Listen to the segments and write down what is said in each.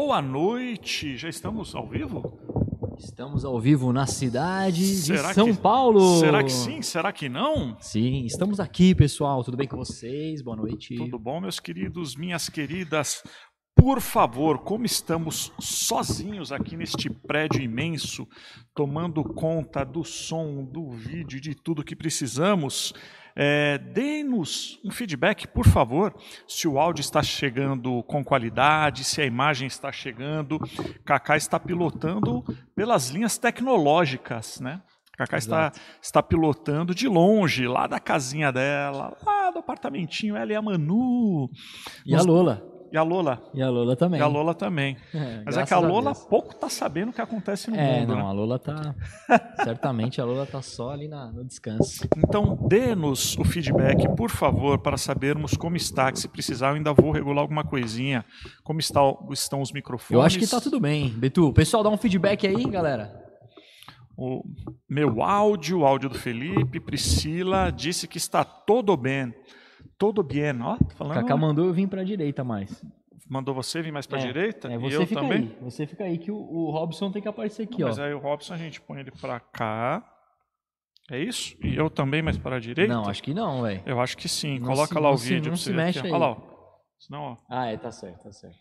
Boa noite, já estamos ao vivo? Estamos ao vivo na cidade Será de São que- Paulo. Será que sim? Será que não? Sim, estamos aqui, pessoal. Tudo bem com vocês? Boa noite. Tudo bom, meus queridos, minhas queridas? Por favor, como estamos sozinhos aqui neste prédio imenso, tomando conta do som, do vídeo, de tudo que precisamos, é, dê-nos um feedback, por favor, se o áudio está chegando com qualidade, se a imagem está chegando. Kaká está pilotando pelas linhas tecnológicas, né? Kaká está, está pilotando de longe, lá da casinha dela, lá do apartamentinho, ela e a Manu. E a Lola. E a Lola. E a Lola também. E a Lola também. É, Mas é que a Lola Deus. pouco tá sabendo o que acontece no É, mundo. não, né? a Lola tá. certamente a Lola tá só ali na- no descanso. Então, dê-nos o feedback, por favor, para sabermos como está. Que se precisar, eu ainda vou regular alguma coisinha. Como está, estão os microfones. Eu acho que tá tudo bem. Betu, pessoal, dá um feedback aí, galera. O meu áudio, o áudio do Felipe, Priscila, disse que está todo bem. Todo bem, ó. Tô falando. Kaká mandou eu vir pra direita mais. Mandou você vir mais para a É, direita? É, e você eu fica também? aí. Você fica aí que o, o Robson tem que aparecer aqui, Mas ó. aí o Robson a gente põe ele para cá. É isso? E eu também, mas para a direita? Não, acho que não, velho. Eu acho que sim. Não Coloca se- lá o não se- vídeo não se você ver mexe aqui. aí. Olha lá, ó. Senão, ó. Ah, é, tá certo, tá certo.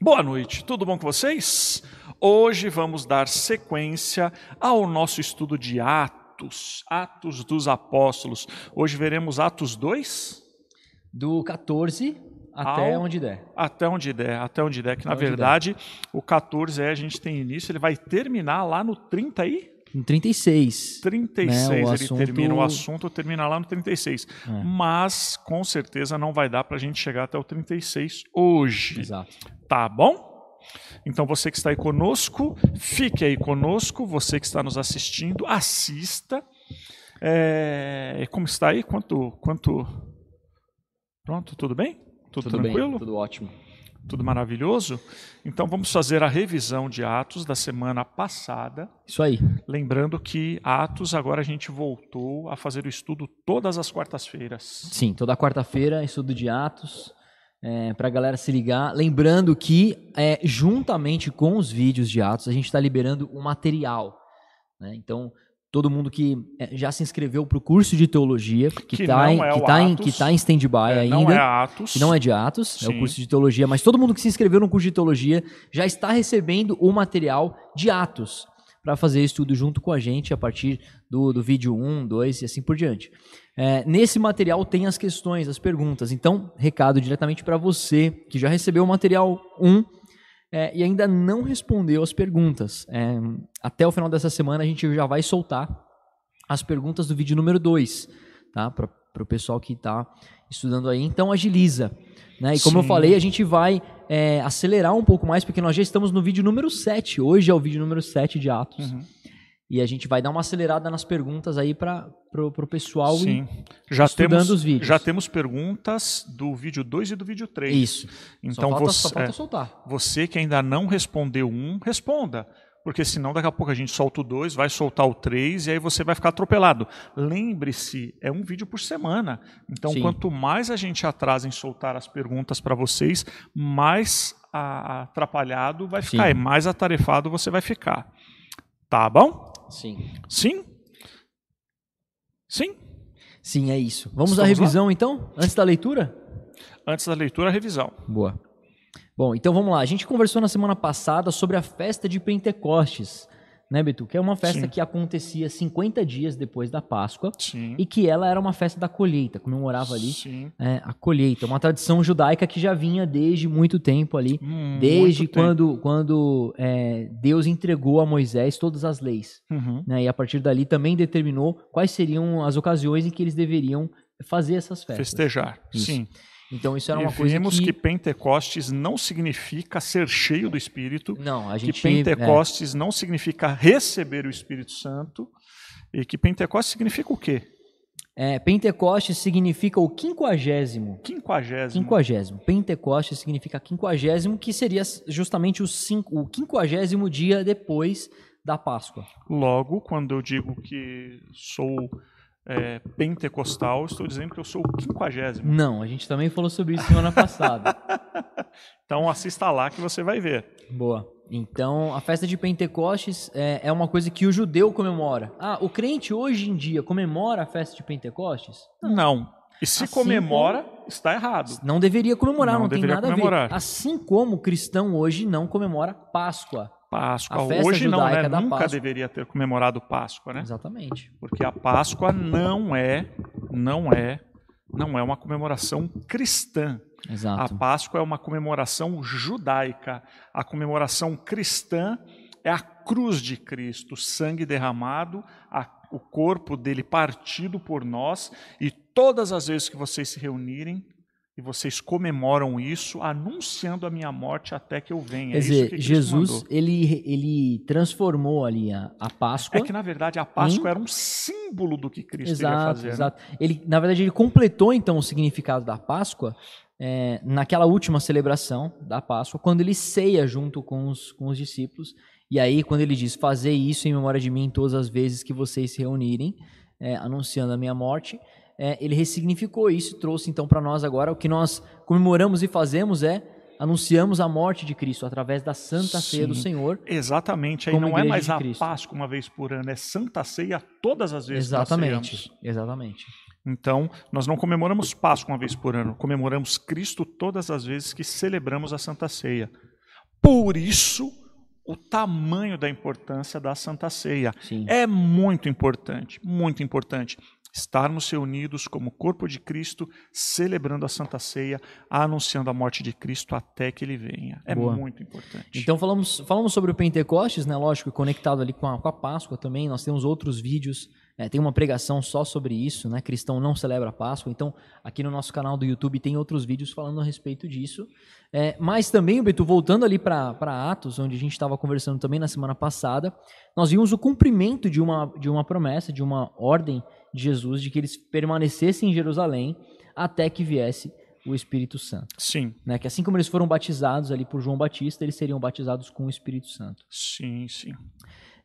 Boa noite, tudo bom com vocês? Hoje vamos dar sequência ao nosso estudo de Atos, Atos dos Apóstolos. Hoje veremos Atos 2, Do 14 até Ao- onde der. até onde der, até onde der, que na Até onde verdade o 14 é a gente tem início, ele vai terminar lá no 30 e Em 36. 36, Né, o ele assunto- termina o assunto, termina lá no 36. É. Mas com certeza não vai dar para a gente chegar até o 36 hoje. Exato. Tá bom? Então você que está aí conosco, fique aí conosco. Você que está nos assistindo, assista. É, como está aí? Quanto, quanto? Pronto, tudo bem? Tudo, Tudo tranquilo? bem, tudo ótimo. Tudo maravilhoso? Então vamos fazer a revisão de Atos da semana passada. Isso aí. Lembrando que Atos agora a gente voltou a fazer o estudo todas as quartas-feiras. Sim, toda quarta-feira, estudo de Atos. É, para a galera se ligar. Lembrando que, é, juntamente com os vídeos de Atos, a gente está liberando o material. né? Então, todo mundo que é, já se inscreveu para o curso de teologia, que está em, é que tá em, que tá em stand-by É, ainda. não é Atos. que não é de Atos, é Sim. o curso de teologia, mas todo mundo que se inscreveu no curso de teologia já está recebendo o material de Atos para fazer estudo junto com a gente a partir do, do vídeo 1, 2 e assim por diante. É, nesse material tem as questões, as perguntas. Então, recado diretamente para você que já recebeu o material 1 é, e ainda não respondeu as perguntas. É, até o final dessa semana a gente já vai soltar as perguntas do vídeo número 2, tá? Para o pessoal que está estudando aí. Então agiliza. Né? E como eu Sim. falei, a gente vai é, acelerar um pouco mais, porque nós já estamos no vídeo número 7. Hoje é o vídeo número 7 de Atos. Uhum. E a gente vai dar uma acelerada nas perguntas aí para o pessoal Sim. Já estudando temos, os vídeos. já temos perguntas do vídeo 2 e do vídeo 3. Isso. Então só falta, você, só falta é, soltar. você que ainda não respondeu um, responda. Porque senão daqui a pouco a gente solta o 2, vai soltar o 3 e aí você vai ficar atropelado. Lembre-se, é um vídeo por semana. Então Sim. quanto mais a gente atrasa em soltar as perguntas para vocês, mais atrapalhado vai ficar Sim. e mais atarefado você vai ficar. Tá bom? Sim. Sim? Sim? Sim, é isso. Vamos à Estamos lá? revisão então? Antes da leitura? Antes da leitura, a revisão. Boa. Bom, então vamos lá. A gente conversou na semana passada sobre a festa de Pentecostes, né, Betu? Que é uma festa Sim. que acontecia 50 dias depois da Páscoa Sim. e que ela era uma festa da colheita, comemorava ali é, a colheita. Uma tradição judaica que já vinha desde muito tempo ali, Muito desde tempo. quando, quando é, Deus entregou a Moisés todas as leis. Uhum. Né? E a partir dali também determinou quais seriam as ocasiões em que eles deveriam fazer essas festas. Festejar. Isso. Sim. Então isso era e uma coisa vimos que... que... Pentecostes não significa ser cheio do Espírito, Não, a que gente... Pentecostes não significa receber o Espírito Santo, e que Pentecostes significa o quê? É, é, Pentecostes significa o quinquagésimo. Quinquagésimo. Quinquagésimo. Pentecostes significa quinquagésimo, que seria justamente o, cinco, o quinquagésimo dia depois da Páscoa. Logo, quando eu digo que sou é, pentecostal, estou dizendo que eu sou o quinquagésimo. Não, a gente também falou sobre isso semana passada. então assista lá que você vai ver. Boa. Então, a festa de Pentecostes é, é, uma coisa que o judeu comemora. Ah, o crente hoje em dia comemora a festa de Pentecostes? Não. E se assim comemora, como... está errado. Não deveria comemorar, não, não tem nada comemorar. a ver. Assim como o cristão hoje não comemora Páscoa. Páscoa. Hoje não, né? Nunca Páscoa. deveria ter comemorado Páscoa, né? Exatamente. Porque a Páscoa não é, não é, não é uma comemoração cristã. Exato. A Páscoa é uma comemoração judaica. A comemoração cristã é a cruz de Cristo, sangue derramado, a, o corpo dele partido por nós, e todas as vezes que vocês se reunirem, e vocês comemoram isso, anunciando a minha morte até que eu venha. Quer é dizer, que Jesus ele, ele transformou ali a, a Páscoa. É que na verdade a Páscoa em... era um símbolo do que Cristo exato, iria fazer. Né? Exato. Né? Ele, na verdade, ele completou então o significado da Páscoa é, naquela última celebração da Páscoa, quando ele ceia junto com os, com os discípulos. E aí, quando ele diz: Fazer isso em memória de mim todas as vezes que vocês se reunirem, é, anunciando a minha morte é, ele ressignificou isso e trouxe então para nós agora o que nós comemoramos e fazemos é anunciamos a morte de Cristo através da Santa Sim, Ceia do Senhor. Exatamente, aí não é mais a Páscoa uma vez por ano, é Santa Ceia todas as vezes Exatamente, exatamente. Então, nós não comemoramos Páscoa uma vez por ano, comemoramos Cristo todas as vezes que celebramos a Santa Ceia. Por isso, o tamanho da importância da Santa Ceia. Sim. É muito importante, muito importante estarmos reunidos como corpo de Cristo, celebrando a Santa Ceia, anunciando a morte de Cristo até que ele venha. É Boa. muito importante. Então falamos, falamos sobre o Pentecostes, né? Lógico, conectado ali com a, com a Páscoa também. Nós temos outros vídeos. É, tem uma pregação só sobre isso, né? Cristão não celebra a Páscoa. Então, aqui no nosso canal do YouTube tem outros vídeos falando a respeito disso. É, mas também, Beto, voltando ali para Atos, onde a gente estava conversando também na semana passada, nós vimos o cumprimento de uma, de uma promessa, de uma ordem de Jesus de que eles permanecessem em Jerusalém até que viesse o Espírito Santo. Sim. Né? Que assim como eles foram batizados ali por João Batista, eles seriam batizados com o Espírito Santo. Sim, sim.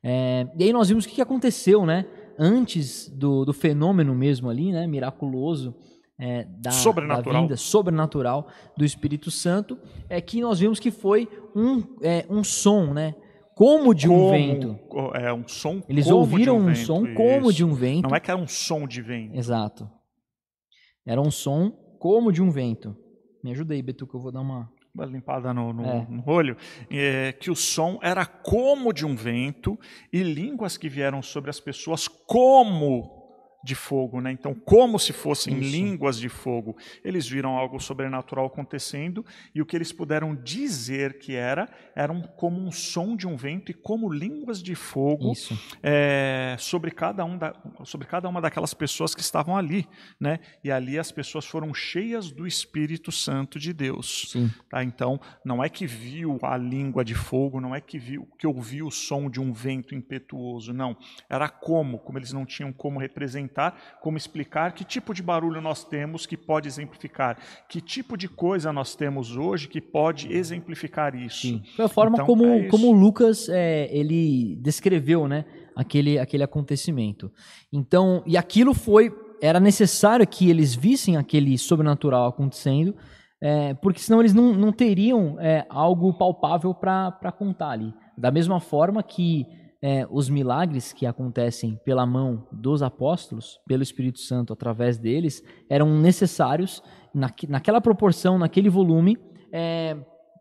É, e aí nós vimos o que aconteceu, né? Antes do, do fenômeno mesmo ali, né? Miraculoso. É, da, sobrenatural. da vinda sobrenatural do Espírito Santo, é que nós vimos que foi um, é, um som, né? Como de como, um vento. É um som. Eles ouviram um, um som como de um vento. Não é que era um som de vento. Exato. Era um som como de um vento. Me ajuda aí, Betu, que eu vou dar uma uma limpada no, no, é. no olho, é, que o som era como de um vento e línguas que vieram sobre as pessoas como de fogo, né? Então, como se fossem Isso. línguas de fogo, eles viram algo sobrenatural acontecendo e o que eles puderam dizer que era, eram como um som de um vento e como línguas de fogo é, sobre cada um da, sobre cada uma daquelas pessoas que estavam ali, né? E ali as pessoas foram cheias do Espírito Santo de Deus. Sim. Tá? Então, não é que viu a língua de fogo, não é que viu que ouviu o som de um vento impetuoso, não. Era como, como eles não tinham como representar como explicar que tipo de barulho nós temos que pode exemplificar, que tipo de coisa nós temos hoje que pode exemplificar isso. Sim. Foi a forma então, como, é como Lucas é, ele descreveu né, aquele, aquele acontecimento. Então, e aquilo foi, era necessário que eles vissem aquele sobrenatural acontecendo, é, porque senão eles não, não teriam é, algo palpável para contar ali. Da mesma forma que é, os milagres que acontecem pela mão dos apóstolos, pelo Espírito Santo através deles, eram necessários naque, naquela proporção, naquele volume, é,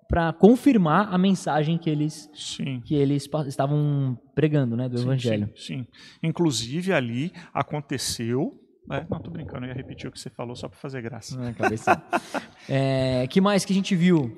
para confirmar a mensagem que eles, sim. que eles estavam pregando né, do sim, Evangelho. Sim, sim, Inclusive ali aconteceu. É, não, tô brincando, eu ia repetir o que você falou só para fazer graça. É, é, que mais que a gente viu?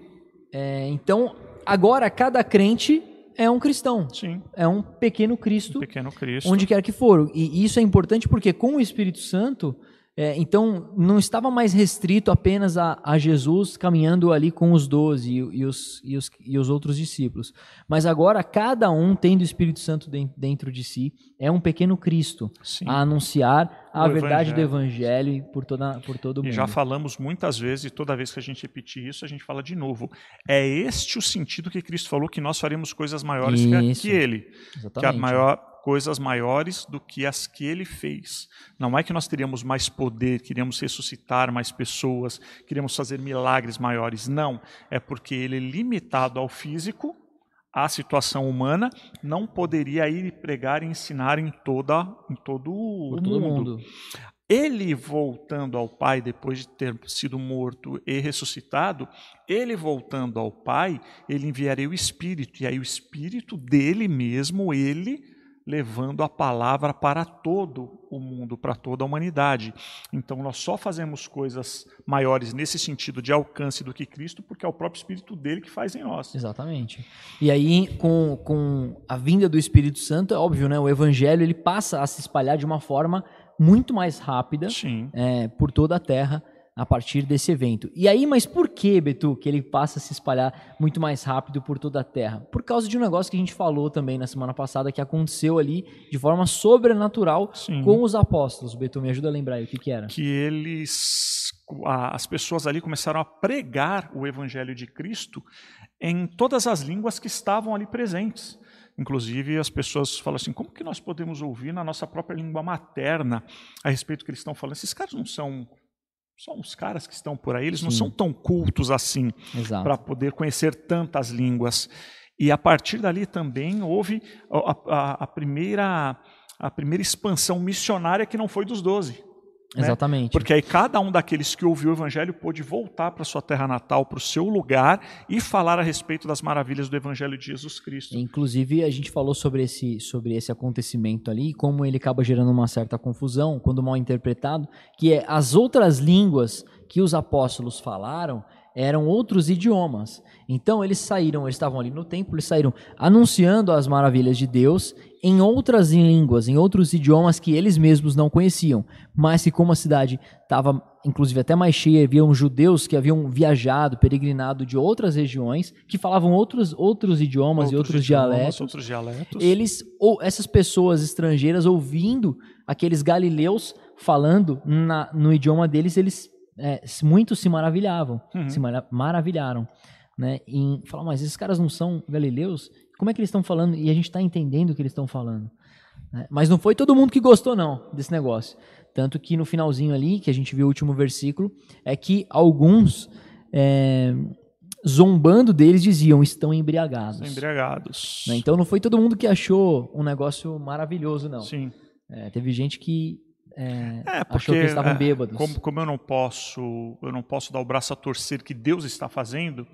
É, então, agora cada crente é um cristão. Sim. É um pequeno Cristo. Um pequeno Cristo. Onde quer que for. E isso é importante porque com o Espírito Santo é, então, não estava mais restrito apenas a, a Jesus caminhando ali com os doze e, e, os, e, os, e os outros discípulos. Mas agora, cada um tendo o Espírito Santo dentro de si, é um pequeno Cristo Sim. a anunciar a verdade evangelho. do Evangelho por, toda, por todo mundo. E já falamos muitas vezes, e toda vez que a gente repetir isso, a gente fala de novo. É este o sentido que Cristo falou que nós faremos coisas maiores isso. que Ele. Exatamente. Que a maior coisas maiores do que as que ele fez. Não é que nós teríamos mais poder, queríamos ressuscitar mais pessoas, queríamos fazer milagres maiores. Não. É porque ele é limitado ao físico, à situação humana, não poderia ir pregar e ensinar em, toda, em todo o Todo mundo. mundo. Ele voltando ao Pai depois de ter sido morto e ressuscitado, ele voltando ao Pai, ele enviaria o Espírito, e aí o Espírito dele mesmo, ele levando a palavra para todo o mundo, para toda a humanidade. Então nós só fazemos coisas maiores nesse sentido de alcance do que Cristo, porque é o próprio Espírito dele que faz em nós. Exatamente. E aí, com, com a vinda do Espírito Santo, é óbvio, né? O evangelho ele passa a se espalhar de uma forma muito mais rápida Sim. é, por toda a terra a partir desse evento. E aí, mas por que, Betu, que ele passa a se espalhar muito mais rápido por toda a terra? Por causa de um negócio que a gente falou também na semana passada, que aconteceu ali de forma sobrenatural Sim. com os apóstolos. Betu, me ajuda a lembrar aí o que, que era. que eles as pessoas ali começaram a pregar o evangelho de Cristo em todas as línguas que estavam ali presentes. Inclusive as pessoas falam assim: como que nós podemos ouvir na nossa própria língua materna a respeito do que eles estão falando? Esses caras não são só uns caras que estão por aí, eles não Sim. são tão cultos assim para poder conhecer tantas línguas. E a partir dali também houve a, a- a primeira a primeira expansão missionária que não foi dos doze. Né? Exatamente. Porque aí cada um daqueles que ouviu o evangelho pôde voltar para sua terra natal, para o seu lugar e falar a respeito das maravilhas do evangelho de Jesus Cristo. Inclusive, a gente falou sobre esse, sobre esse acontecimento ali, e como ele acaba gerando uma certa confusão, quando mal interpretado, que é as outras línguas que os apóstolos falaram eram outros idiomas. Então, eles saíram, eles estavam ali no templo, eles saíram anunciando as maravilhas de Deus em outras línguas, em outros idiomas que eles mesmos não conheciam, mas que como a cidade estava inclusive até mais cheia, haviam judeus que haviam viajado, peregrinado de outras regiões, que falavam outros, outros idiomas e outros idiomas, dialetos. Outros dialetos. Eles, ou essas pessoas estrangeiras ouvindo aqueles galileus falando na- no idioma deles, eles é, muitos se maravilhavam, Uhum. se mara- maravilharam, né? Em falar, mas esses caras não são galileus? Como é que eles estão falando? E a gente está entendendo o que eles estão falando. né? Mas não foi todo mundo que gostou, não, desse negócio. Tanto que no finalzinho ali, que a gente viu o último versículo, é que alguns, é, zombando deles, diziam, estão embriagados. Embriagados. Né? Então não foi todo mundo que achou um negócio maravilhoso, não. Sim. É, teve gente que é, É, porque achou que eles estavam é, bêbados. Como, como eu não posso, eu não posso dar o braço a torcer que Deus está fazendo.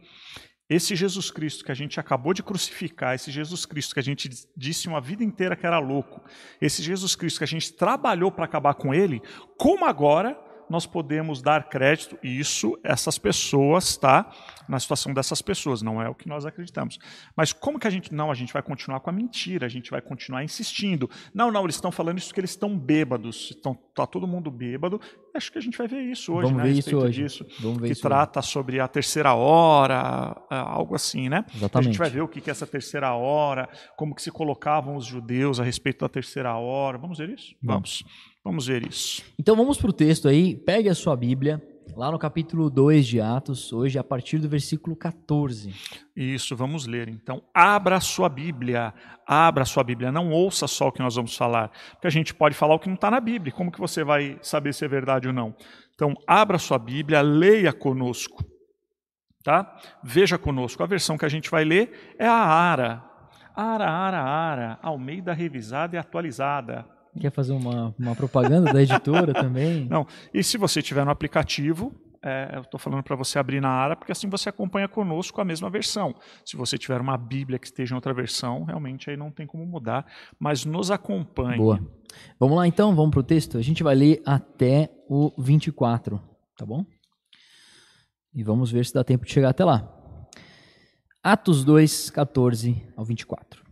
Esse Jesus Cristo que a gente acabou de crucificar, esse Jesus Cristo que a gente disse uma vida inteira que era louco, esse Jesus Cristo que a gente trabalhou para acabar com ele, como agora nós podemos dar crédito, isso, essas pessoas, tá? Na situação dessas pessoas, não é o que nós acreditamos. Mas como que a gente. Não, a gente vai continuar com a mentira, a gente vai continuar insistindo. Não, não, eles estão falando isso porque eles estão bêbados. Estão, tá todo mundo bêbado. Acho que a gente vai ver isso hoje, Vamos né? ver a isso hoje. disso. Vamos ver que isso trata sobre a terceira hora, ah, algo assim, né? A Exatamente. gente vai ver o que que é essa terceira hora, como que se colocavam os judeus a respeito da terceira hora. Vamos ver isso? Vamos. Vamos ver isso. Então vamos para o texto aí, pegue a sua Bíblia, lá no capítulo 2 de Atos, hoje a partir do versículo 14. Isso, vamos ler. Então, abra a sua Bíblia, abra a sua Bíblia, não ouça só o que nós vamos falar, porque a gente pode falar o que não está na Bíblia, como que você vai saber se é verdade ou não? Então, abra a sua Bíblia, leia conosco, tá? Veja conosco, a versão que a gente vai ler é a ARA, ARA, ARA, ARA, Almeida Revisada e Atualizada. Quer fazer uma, uma propaganda da editora também? Não, e se você tiver no aplicativo, é, eu estou falando para você abrir na ARA, porque assim você acompanha conosco a mesma versão. Se você tiver uma Bíblia que esteja em outra versão, realmente aí não tem como mudar, mas nos acompanhe. Boa. Vamos lá então, vamos para o texto? A gente vai ler até o 24, tá bom? E vamos ver se dá tempo de chegar até lá. Atos 2, 14 ao 24.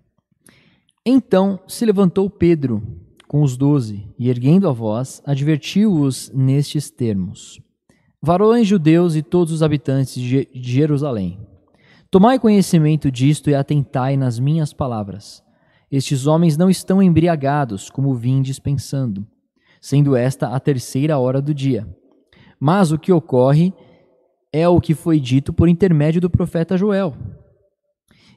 Então se levantou Pedro com os doze e, erguendo a voz, advertiu-os nestes termos: Varões judeus e todos os habitantes de Je- de Jerusalém, tomai conhecimento disto e atentai nas minhas palavras. Estes homens não estão embriagados, como vindes pensando, sendo esta a terceira hora do dia. Mas o que ocorre é o que foi dito por intermédio do profeta Joel.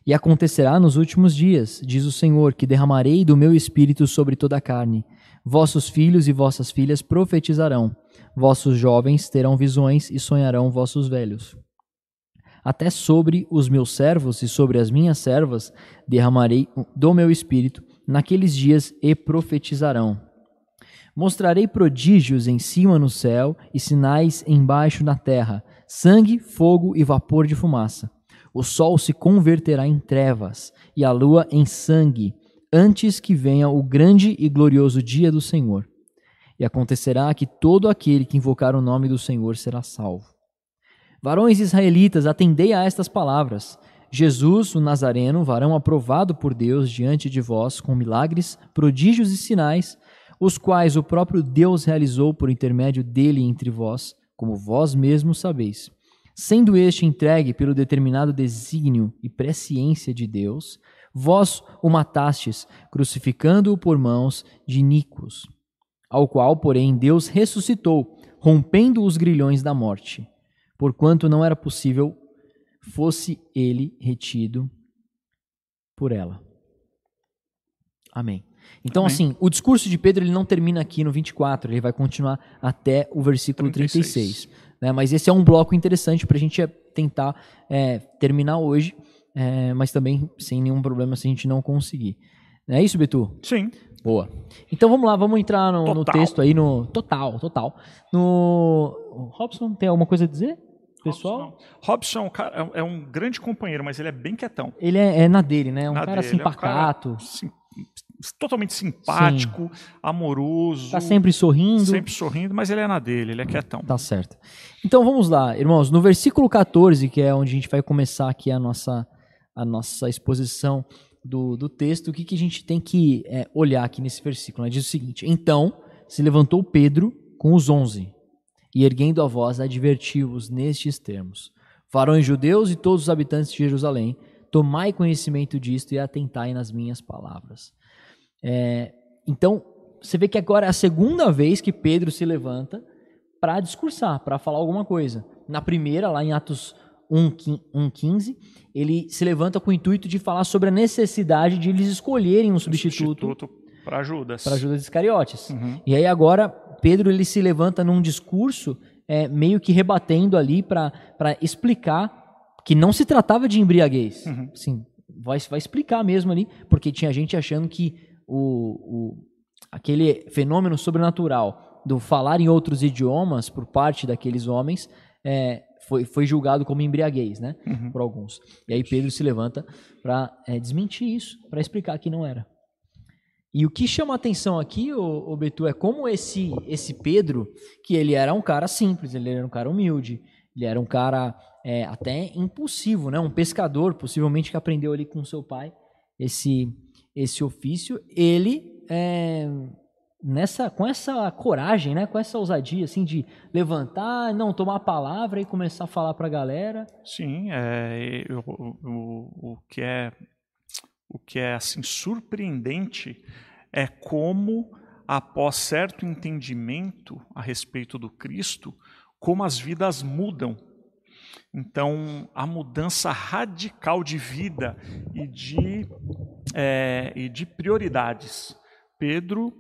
E acontecerá nos últimos dias, diz o Senhor, que derramarei do meu espírito sobre toda a carne. Vossos filhos e vossas filhas profetizarão, vossos jovens terão visões e sonharão vossos velhos. Até sobre os meus servos e sobre as minhas servas derramarei do meu espírito naqueles dias e profetizarão. Mostrarei prodígios em cima no céu e sinais embaixo na terra: sangue, fogo e vapor de fumaça. O sol se converterá em trevas e a lua em sangue, antes que venha o grande e glorioso dia do Senhor. E acontecerá que todo aquele que invocar o nome do Senhor será salvo. Varões israelitas, atendei a estas palavras. Jesus, o Nazareno, varão aprovado por Deus diante de vós, com milagres, prodígios e sinais, os quais o próprio Deus realizou por intermédio dele entre vós, como vós mesmos sabeis. Sendo este entregue pelo determinado desígnio e presciência de Deus, vós o matastes, crucificando-o por mãos de iníquos, ao qual, porém, Deus ressuscitou, rompendo os grilhões da morte, porquanto não era possível fosse ele retido por ela. Amém. Então, Amém. assim, o discurso de Pedro ele não termina aqui no 24, ele vai continuar até o versículo 36. 36 né? Mas esse é um bloco interessante para a gente tentar é, terminar hoje, é, mas também sem nenhum problema se a gente não conseguir. Não é isso, Betu? Sim. Boa. Então vamos lá, vamos entrar no, no texto aí, no. Total, total. No. Robson, tem alguma coisa a dizer? pessoal? Robson, cara, é, é um grande companheiro, mas ele é bem quietão. Ele é, é na dele, né? Um na cara dele, assim, pacato. É um cara sim, totalmente simpático, Sim. amoroso. Tá sempre sorrindo. Sempre sorrindo, mas ele é na dele, ele é quietão. Tá certo. Então vamos lá, irmãos. No versículo 14, que é onde a gente vai começar aqui a nossa, a nossa exposição do, do texto, o que, que a gente tem que é, olhar aqui nesse versículo? Né? Diz o seguinte: Então se levantou Pedro com os onze e erguendo a voz, advertiu-os nestes termos: Varões judeus e todos os habitantes de Jerusalém, tomai conhecimento disto e atentai nas minhas palavras. É, então, você vê que agora é a segunda vez que Pedro se levanta para discursar, para falar alguma coisa. Na primeira, lá em Atos 1,15, ele se levanta com o intuito de falar sobre a necessidade de eles escolherem um substituto, substituto para Judas. Para Judas Iscariotes. Uhum. E aí agora Pedro ele se levanta num discurso é, meio que rebatendo ali para explicar que não se tratava de embriaguez. Uhum. Assim, vai, vai explicar mesmo ali, porque tinha gente achando que o, o, aquele fenômeno sobrenatural do falar em outros idiomas por parte daqueles homens é, foi, foi julgado como embriaguez, né? Uhum. Por alguns. E aí Pedro se levanta para é, desmentir isso, para explicar que não era. E o que chama a atenção aqui, o, o Betu, é como esse esse Pedro, que ele era um cara simples, ele era um cara humilde, ele era um cara é, até impulsivo, né? Um pescador, possivelmente que aprendeu ali com seu pai esse esse ofício. Ele é, nessa com essa coragem, né? Com essa ousadia assim de levantar, não tomar a palavra e começar a falar para a galera. Sim, é, o, o, o que é o que é assim surpreendente é como após certo entendimento a respeito do Cristo, como as vidas mudam. Então, a mudança radical de vida e de, é, e de prioridades. Pedro,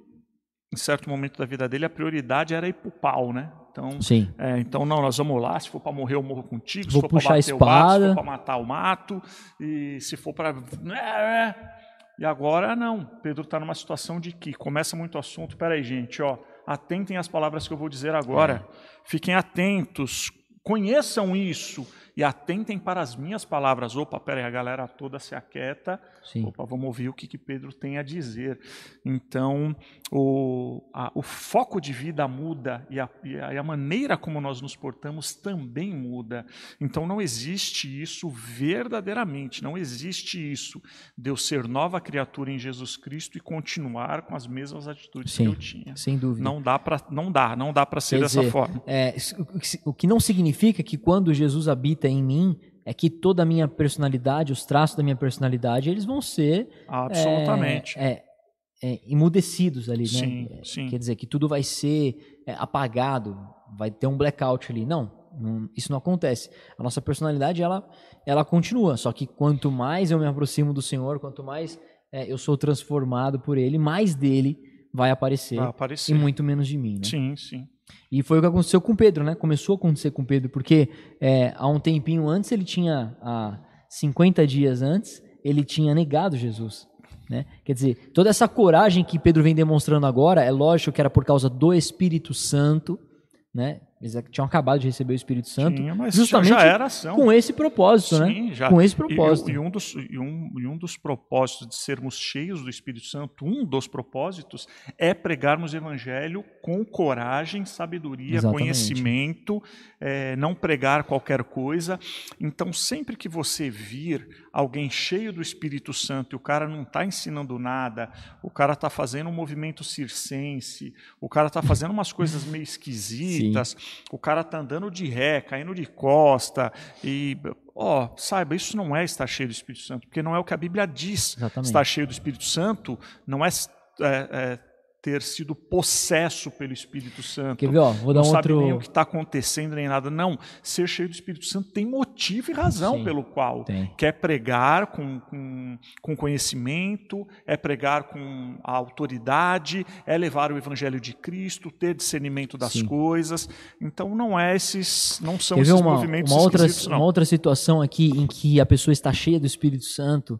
em certo momento da vida dele, a prioridade era ir para o pau, né? Então, Sim. É, então, não, nós vamos lá. Se for para morrer, eu morro contigo. Vou se for para bater a espada. se for para matar, o mato. E se for para. É, é. E agora, não. Pedro está numa situação de que começa muito assunto. Peraí, gente, ó, atentem às palavras que eu vou dizer agora. É. Fiquem atentos, conheçam isso e atentem para as minhas palavras. Opa, peraí, a galera toda se aquieta. Sim. Opa, vamos ouvir o que, que Pedro tem a dizer. Então, o, a, o foco de vida muda e a, e a maneira como nós nos portamos também muda. Então, não existe isso verdadeiramente, não existe isso de eu ser nova criatura em Jesus Cristo e continuar com as mesmas atitudes Sim, que eu tinha. Sem dúvida. Não dá para não dá, não dá para ser Quer dessa dizer, forma. É, o que não significa que quando Jesus habita em mim, é que toda a minha personalidade, os traços da minha personalidade, eles vão ser absolutamente é, é, é, imudecidos ali, sim, né? Sim. Quer dizer que tudo vai ser é, apagado, vai ter um blackout ali. Não, Não, isso não acontece. A nossa personalidade, ela, ela continua. Só que quanto mais eu me aproximo do Senhor, quanto mais é, eu sou transformado por Ele, mais dele vai aparecer, Vai aparecer. e muito menos de mim. Né? Sim, sim. E foi o que aconteceu com Pedro, né? Começou a acontecer com Pedro, porque é, há um tempinho antes ele tinha, há 50 dias antes, ele tinha negado Jesus. Né? Quer dizer, toda essa coragem que Pedro vem demonstrando agora, é lógico que era por causa do Espírito Santo, né? Eles tinham acabado de receber o Espírito Santo, Tinha, mas justamente já era ação. com esse propósito, Sim, né? já. Com esse propósito. E, e um dos, e, um, e um dos propósitos de sermos cheios do Espírito Santo, um dos propósitos, é pregarmos o Evangelho com coragem, sabedoria, Exatamente. conhecimento, é, não pregar qualquer coisa. Então, sempre que você vir alguém cheio do Espírito Santo e o cara não está ensinando nada, o cara está fazendo um movimento circense, o cara está fazendo umas coisas meio esquisitas, o cara está andando de ré, caindo de costa, e, ó, saiba, isso não é estar cheio do Espírito Santo, porque não é o que a Bíblia diz. Exatamente. Estar cheio do Espírito Santo não é, é, é, ter sido possesso pelo Espírito Santo. Quer ver, ó, vou dar não um sabe nem o outro... que está acontecendo nem nada. Não, ser cheio do Espírito Santo tem motivo e razão Sim, pelo qual Tem. quer pregar com, com, com conhecimento, é pregar com a autoridade, é levar o Evangelho de Cristo, ter discernimento das Sim. coisas. Então não é esses, não são Quer esses uma, movimentos uma, outra, não. uma outra situação aqui em que a pessoa está cheia do Espírito Santo?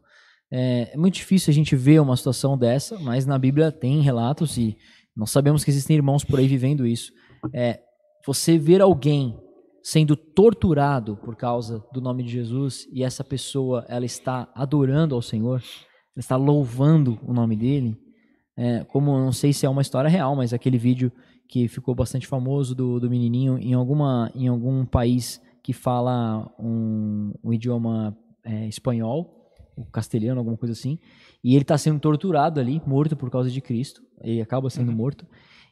É, é muito difícil a gente ver uma situação dessa, mas na Bíblia tem relatos e nós sabemos que existem irmãos por aí vivendo isso. É, você ver alguém sendo torturado por causa do nome de Jesus e essa pessoa ela está adorando ao Senhor, ela está louvando o nome dele, é, como não sei se é uma história real, mas aquele vídeo que ficou bastante famoso do, do menininho em, alguma, em algum país que fala um, um idioma é, espanhol, castelhano, alguma coisa assim, e ele está sendo torturado ali, morto por causa de Cristo, ele acaba sendo Uhum. morto,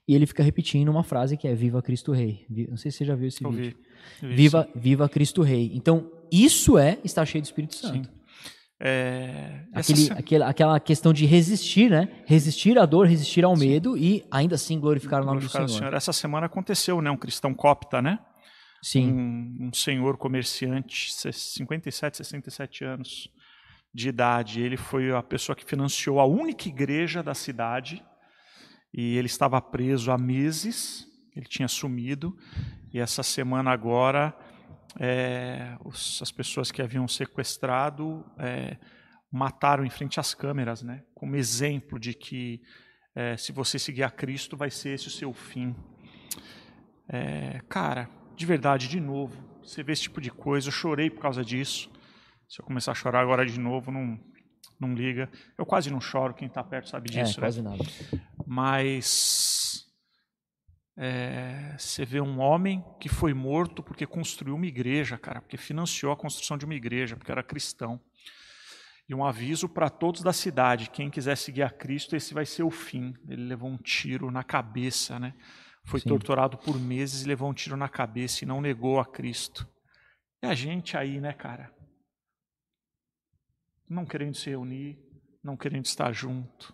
e ele fica repetindo uma frase que é Viva Cristo Rei. Não sei se você já viu esse Eu vídeo. vi. Viva, viva Cristo Rei. Então, isso é estar cheio do Espírito Santo. Sim. É, essa Aquele, se- aquela, questão de resistir, né? Resistir à dor, resistir ao medo e ainda assim glorificar o nome do Senhor. Senhor. Essa semana aconteceu, né? Um cristão copta, né? Sim, um, um senhor comerciante, se- 57, 67 anos de idade. Ele foi a pessoa que financiou a única igreja da cidade e ele estava preso há meses. Ele tinha sumido e essa semana agora é, os- as pessoas que haviam sequestrado é, mataram em frente às câmeras, né? Como exemplo de que é, se você seguir a Cristo vai ser esse o seu fim. É, cara, de verdade, de novo, você vê esse tipo de coisa, eu chorei por causa disso. Se eu começar a chorar agora de novo, não, não liga. Eu quase não choro, quem está perto sabe é, disso, né? quase nada. Mas é, você vê um homem que foi morto porque construiu uma igreja, cara, porque financiou a construção de uma igreja, porque era cristão. E um aviso para todos da cidade: quem quiser seguir a Cristo, esse vai ser o fim. Ele levou um tiro na cabeça, né? Foi Sim. torturado por meses e levou um tiro na cabeça e não negou a Cristo. E a gente aí, né, cara? Não querendo se reunir, não querendo estar junto,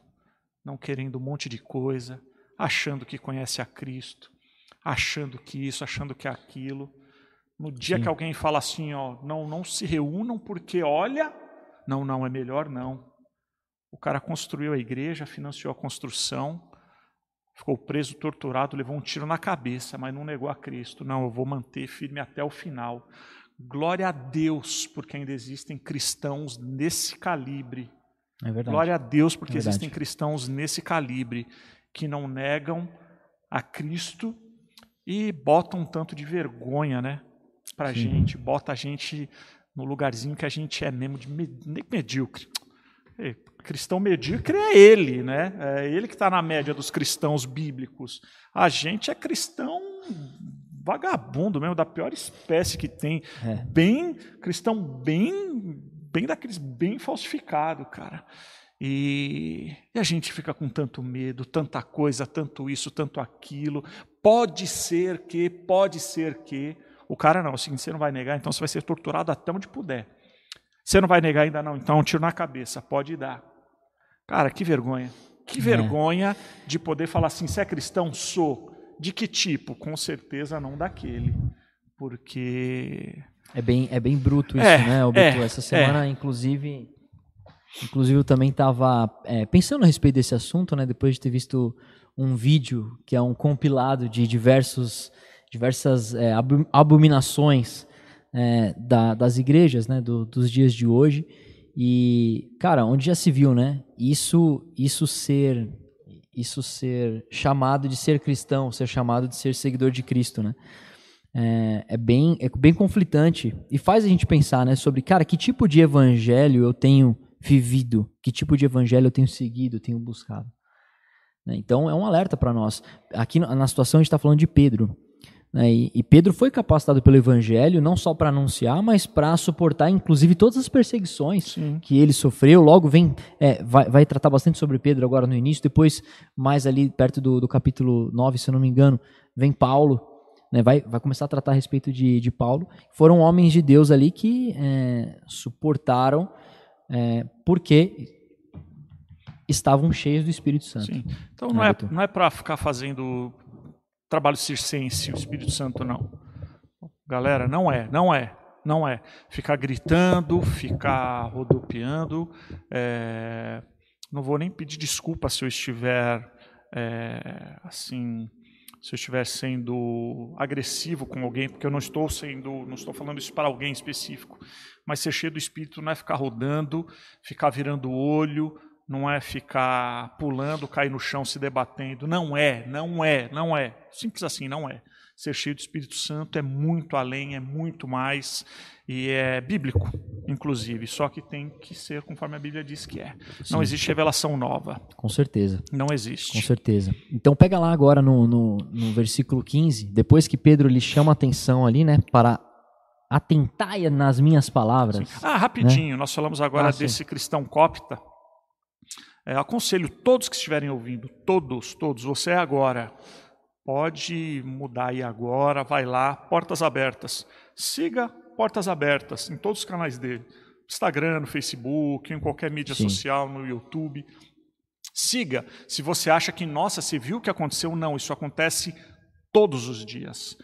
não querendo um monte de coisa, achando que conhece a Cristo, achando que isso, achando que aquilo. No dia Sim. que alguém fala assim, ó, não, não se reúnam porque olha, não, não é melhor não. O cara construiu a igreja, financiou a construção, ficou preso, torturado, levou um tiro na cabeça, mas não negou a Cristo. Não, eu vou manter firme até o final. Glória a Deus, porque ainda existem cristãos nesse calibre. É verdade. Glória a Deus, porque É existem cristãos nesse calibre que não negam a Cristo e botam um tanto de vergonha, né? Pra Sim. gente, bota a gente no lugarzinho que a gente é mesmo de medíocre. Ei, cristão medíocre é ele, né? É ele que está na média dos cristãos bíblicos. A gente é cristão vagabundo mesmo, da pior espécie que tem. É. Bem, cristão bem, bem daqueles bem falsificado, cara. E, e a gente fica com tanto medo, tanta coisa, tanto isso, tanto aquilo. Pode ser que, pode ser que. O cara não, é o seguinte, você não vai negar, então você vai ser torturado até onde puder. Você não vai negar ainda não, então um tiro na cabeça, pode dar. Cara, que vergonha. Que É. vergonha de poder falar assim, você é cristão? Sou. De que tipo? Com certeza não daquele. porque É bem, é bem bruto isso, É, né, Alberto? é, Essa semana, inclusive, inclusive eu também estava pensando a respeito desse assunto, né? Depois de ter visto um vídeo que é um compilado de diversos, diversas é, abominações é, da- das igrejas, né? do- dos dias de hoje. E, cara, onde já se viu, né? Isso, isso ser, isso ser chamado de ser cristão, ser chamado de ser seguidor de Cristo, né? é, é bem, é bem conflitante e faz a gente pensar, né, sobre, cara, que tipo de evangelho eu tenho vivido, que tipo de evangelho eu tenho seguido, eu tenho buscado. Né, Então é um alerta para nós. Aqui na situação a gente está falando de Pedro. Né, E, Pedro foi capacitado pelo evangelho não só para anunciar, mas para suportar, inclusive, todas as perseguições sim, que ele sofreu. Logo vem, é, vai, vai tratar bastante sobre Pedro agora no início, depois, mais ali perto do, do capítulo 9, se eu não me engano, vem Paulo, né, vai, vai começar a tratar a respeito de, de Paulo. Foram homens de Deus ali que é, suportaram, é, porque estavam cheios do Espírito Santo. sim. Então É, não é, Beto. não é para ficar fazendo trabalho circense, o Espírito Santo não. Galera, não é, não é, não é. Ficar gritando, ficar rodopiando. é, Não vou nem pedir desculpa se eu estiver é, assim, se eu estiver sendo agressivo com alguém, porque eu não estou sendo, não estou falando isso para alguém específico. Mas ser cheio do Espírito não é ficar rodando, ficar virando o olho, não é ficar pulando, cair no chão, se debatendo. Não é, não é, não é. Simples assim, não é. Ser cheio do Espírito Santo é muito além, é muito mais e é bíblico, inclusive. Só que tem que ser conforme a Bíblia diz que é. Não Sim. existe revelação nova. Com certeza. Não Com existe. certeza. Então pega lá agora no, no, no versículo 15, depois que Pedro lhe chama a atenção ali, né, para atentai nas minhas palavras. Ah, rapidinho, nós falamos agora Ah, sim. desse cristão copta. É, aconselho todos que estiverem ouvindo, todos, todos, você agora, pode mudar aí agora, vai lá, portas abertas. Siga Portas Abertas em todos os canais dele. Instagram, no Facebook, em qualquer mídia Sim. social, no YouTube. Siga. Se você acha que, nossa, você viu o que aconteceu, não, isso acontece todos os dias.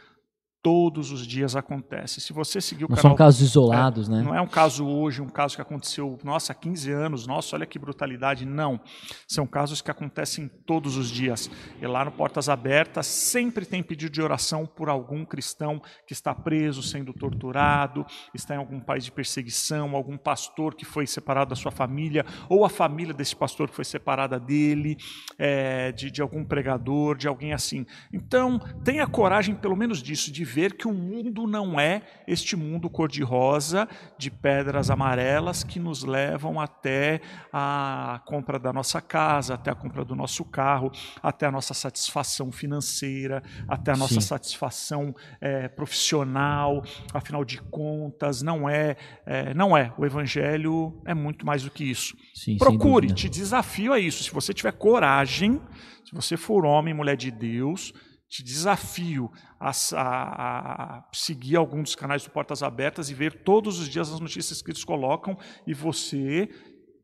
Todos os dias acontece. Se você seguir o Não canal são casos isolados, né? não é um caso hoje, um caso que aconteceu, nossa, há 15 anos, nossa, olha que brutalidade. Não. São casos que acontecem todos os dias. E lá no Portas Abertas sempre tem pedido de oração por algum cristão que está preso, sendo torturado, está em algum país de perseguição, algum pastor que foi separado da sua família, ou a família desse pastor que foi separada dele, é, de, de algum pregador, de alguém assim. Então, tenha coragem, pelo menos disso, de ver que o mundo não é este mundo cor-de-rosa, de pedras amarelas que nos levam até a compra da nossa casa, até a compra do nosso carro, até a nossa satisfação financeira, até a nossa Sim. satisfação eh, profissional. Afinal de contas, não é, eh, não é. O evangelho é muito mais do que isso. Sim, Procure, te desafio a isso. Se você tiver coragem, se você for homem, mulher de Deus, te desafio a, a- a seguir algum dos canais do Portas Abertas e ver todos os dias as notícias que eles colocam e você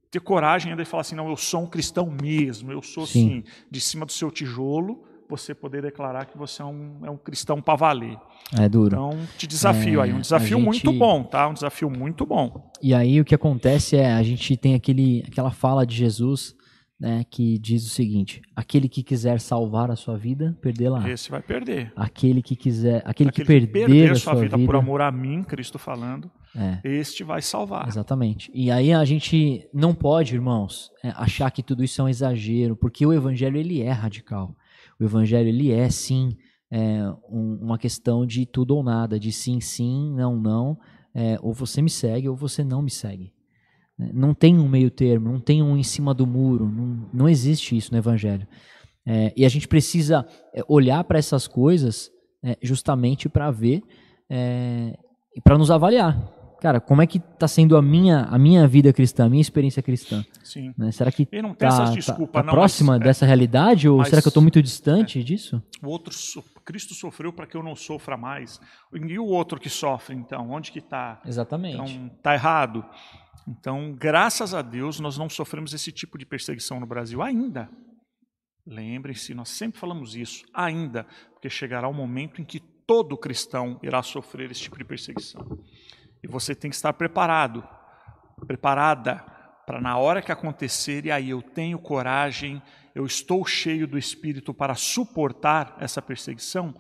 ter coragem ainda de falar assim, não, eu sou um cristão mesmo, eu sou Sim. sim, de cima do seu tijolo, você poder declarar que você é um, é um cristão para valer. É duro. Então, te desafio É, aí, um desafio gente- muito bom, tá? Um desafio muito bom. E aí o que acontece é a gente tem aquele, aquela fala de Jesus, né, que diz o seguinte: aquele que quiser salvar a sua vida, perdê-la. Esse vai perder. Aquele que quiser, aquele, que Aquele perder, a sua vida, por amor a mim, Cristo falando, é, este vai salvar. exatamente. E aí a gente não pode, irmãos, é, achar que tudo isso é um exagero, porque o evangelho ele é radical. O evangelho ele é sim é, um- uma questão de tudo ou nada, de sim, sim, não, não. é, ou você me segue ou você não me segue. Né? Não tem um meio termo, não tem um em cima do muro, não, não existe isso no evangelho. É, e a gente precisa é, olhar para essas coisas é, justamente para ver é, e para nos avaliar. Cara, como é que está sendo a minha, a minha vida cristã, a minha experiência cristã? Sim. né? Será que E tem tá, tá- tá próxima mas, é, dessa realidade ou mas- será que eu estou muito distante disso? o outro, Cristo sofreu para que eu não sofra mais. E o outro que sofre, então? Onde que está? Exatamente. Então, está errado. Então, graças a Deus, nós não sofremos esse tipo de perseguição no Brasil ainda. Lembrem-se, nós sempre falamos isso, ainda, porque chegará o momento em que todo cristão irá sofrer esse tipo de perseguição. E você tem que estar preparado, preparada para na hora que acontecer, e aí eu tenho coragem, eu estou cheio do Espírito para suportar essa perseguição,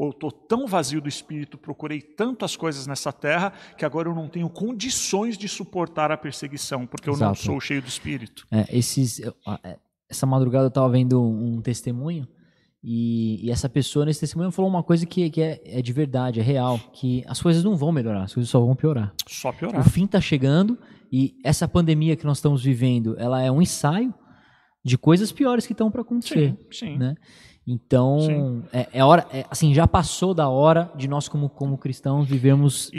ou estou tão vazio do Espírito, procurei tantas coisas nessa terra, que agora eu não tenho condições de suportar a perseguição, porque eu não Exato. sou cheio do Espírito. É, esses, é, essa madrugada eu estava vendo um testemunho e, e essa pessoa nesse testemunho falou uma coisa que, que é, é de verdade, é real, que as coisas não vão melhorar, as coisas só vão piorar. Só O piorar. fim está chegando e essa pandemia que nós estamos vivendo, ela é um ensaio de coisas piores que estão para acontecer. Sim, sim. né? Então, é, é hora, é, assim, já passou da hora de nós como, como cristãos vivermos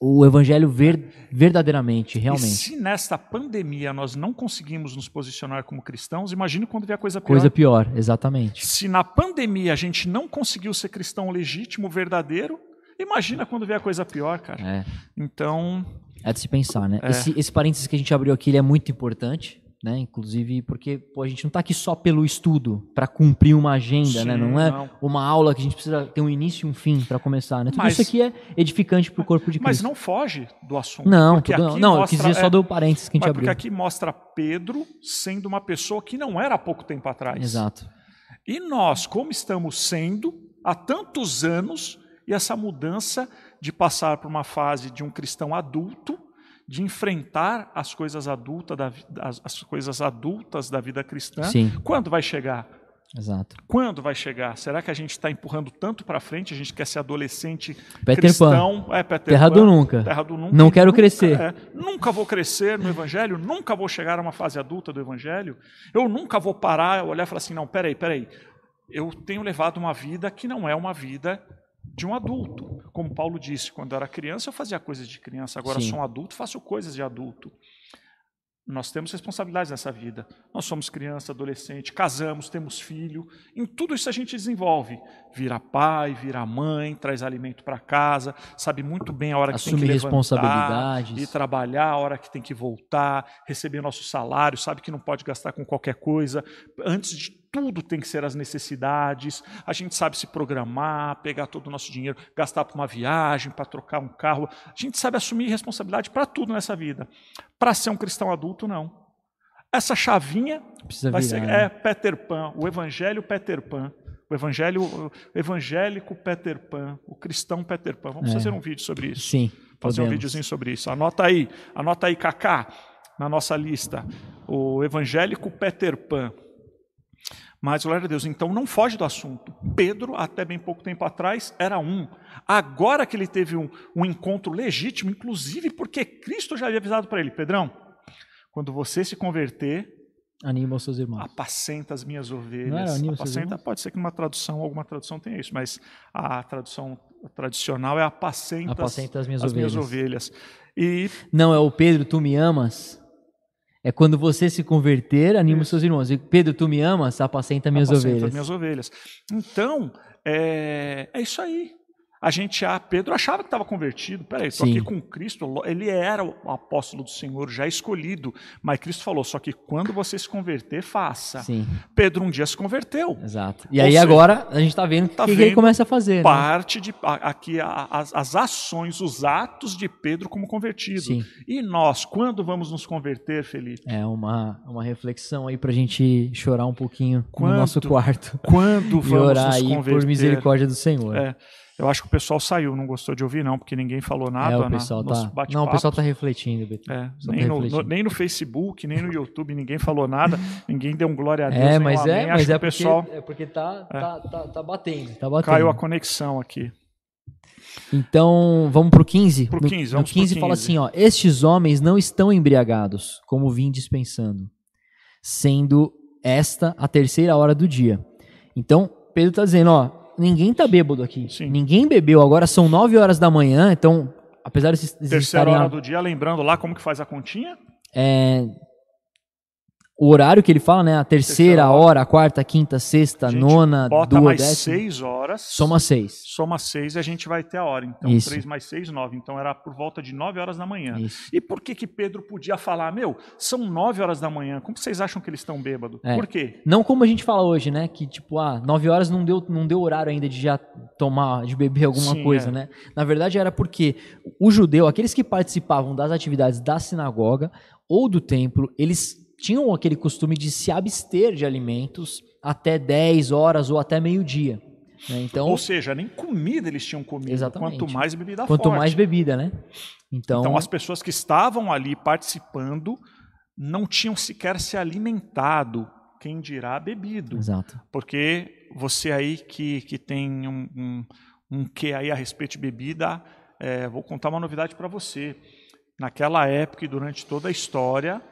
o evangelho ver, verdadeiramente, e realmente. se nesta pandemia nós não conseguimos nos posicionar como cristãos, imagine quando vier coisa pior. Coisa pior, exatamente. Se na pandemia a gente não conseguiu ser cristão legítimo, verdadeiro, imagina quando vier coisa pior, cara. É. Então, É de se pensar, né? É. Esse, esse parênteses que a gente abriu aqui, é muito importante, né? Inclusive porque pô, a gente não está aqui só pelo estudo, para cumprir uma agenda, né? Sim, Não é não. uma aula que a gente precisa ter um início e um fim para começar, né? Tudo Mas- isso aqui é edificante para o corpo de mas Cristo. não foge do assunto. não, tudo, não, eu mostra- quis dizer só do parênteses que a gente mas abriu. porque aqui mostra Pedro sendo uma pessoa que não era há pouco tempo atrás. Exato. E nós, como estamos sendo há tantos anos, e essa mudança de passar por uma fase de um cristão adulto, de enfrentar as coisas adultas da, as, as coisas adultas da vida cristã, Sim, quando vai chegar? exato. Quando vai chegar? Será que a gente está empurrando tanto para frente? A gente quer ser adolescente Peter Pan. cristão? É, Peter Terra Pan, do nunca. Terra do nunca. Não quero nunca- crescer. é, nunca vou crescer no Evangelho, nunca vou chegar a uma fase adulta do Evangelho. Eu nunca vou parar, olhar e falar assim: não, peraí, peraí. Eu tenho levado uma vida que não é uma vida de um adulto. Como Paulo disse, quando eu era criança eu fazia coisas de criança, agora Sim. sou um adulto, faço coisas de adulto. Nós temos responsabilidades nessa vida. Nós somos criança, adolescente, casamos, temos filho. Em tudo isso a gente desenvolve. Vira pai, vira mãe, traz alimento para casa, sabe muito bem a hora que Assume tem que responsabilidades. ir trabalhar, a hora que tem que voltar, receber nosso salário, sabe que não pode gastar com qualquer coisa. Antes de tudo tem que ser as necessidades. A gente sabe se programar, pegar todo o nosso dinheiro, gastar para uma viagem, para trocar um carro. A gente sabe assumir responsabilidade para tudo nessa vida. Para ser um cristão adulto, não. Essa chavinha Precisa vai virar. ser né? é Peter Pan, o evangelho Peter Pan. O evangelho o evangélico Peter Pan, o cristão Peter Pan. Vamos É. fazer um vídeo sobre isso Sim, fazer um podemos. videozinho sobre isso. Anota aí, anota aí, Kaká, na nossa lista. O evangélico Peter Pan. Mas, glória a Deus, então não foge do assunto. Pedro, até bem pouco tempo atrás, era um. Agora que ele teve um, um encontro legítimo, inclusive porque Cristo já havia avisado para ele: Pedrão, quando você se converter, Anima os seus irmãos. apacenta as minhas Não ovelhas. anima seus Apacenta, pode ser que numa tradução, alguma tradução tenha isso, mas a tradução tradicional é apacenta, as- Apacenta as minhas as minhas ovelhas. ovelhas. E Não, é o Pedro, tu me amas. É quando você se converter, anima os seus irmãos. E, Pedro, tu me amas, apacenta minhas apacenta ovelhas. as minhas ovelhas. Então, é, é isso aí. A gente, ah, Pedro achava que estava convertido. Peraí, Sim. aqui com Cristo. Ele era o apóstolo do Senhor, já escolhido. Mas Cristo falou: só que quando você se converter, faça. Sim, Pedro um dia se converteu. exato. E Ou aí seja, agora a gente tá vendo o tá que, que ele vendo começa a fazer. né? Parte de a- aqui a- as, as ações, os atos de Pedro como convertido. Sim, E nós, quando vamos nos converter, Felipe? é uma, uma reflexão aí pra gente chorar um pouquinho Quando no nosso quarto. Quando E vamos orar nos aí converter? por misericórdia do Senhor. É, eu acho que o pessoal saiu, não gostou de ouvir, não, porque ninguém falou nada. É, o na- pessoal nos tá. Não, o pessoal tá refletindo, Beto. É, Só nem, tá no, no- refletindo. nem no Facebook, nem no YouTube, ninguém falou nada, ninguém deu um glória a Deus. É, nem um mas é, mas é o pessoal porque, é porque tá, tá, tá, tá batendo, tá batendo. caiu a conexão aqui. Então, vamos pro 15? Pro No- 15, no vamos pro 15 fala 15. assim, ó, estes homens não estão embriagados, como vim dispensando, sendo esta a terceira hora do dia. Então, Pedro tá dizendo, ó, ninguém tá bêbado aqui. Sim. Ninguém bebeu, agora são 9 horas da manhã, então, apesar de Terceira estarem hora do dia, lembrando lá como que faz a continha? é, o horário que ele fala, né, a terceira Terceira hora. a quarta, a quinta, a sexta, a nona, Bota duas, mais décima, seis horas. soma seis. Soma seis e a gente vai ter a hora. Então, Isso. três mais seis, nove. Então, era por volta de nove horas da manhã. Isso. E por que que Pedro podia falar, meu, são nove horas da manhã, como vocês acham que eles estão bêbados? É. Por quê? Não como a gente fala hoje, né? Que tipo, ah, 9 horas não deu, não deu horário ainda de já tomar, de beber alguma Sim, coisa, é. né? Na verdade era porque o judeu, aqueles que participavam das atividades da sinagoga ou do templo, eles tinham aquele costume de se abster de alimentos até 10 horas ou até meio-dia. né? Então, Ou seja, nem comida eles tinham comido. Exatamente. Quanto mais bebida quanto forte. mais bebida, né? Então, Então, as pessoas que estavam ali participando não tinham sequer se alimentado, quem dirá bebido. exato. Porque você aí que, que tem um, um, um que aí a respeito de bebida, é, vou contar uma novidade para você. Naquela época e durante toda a história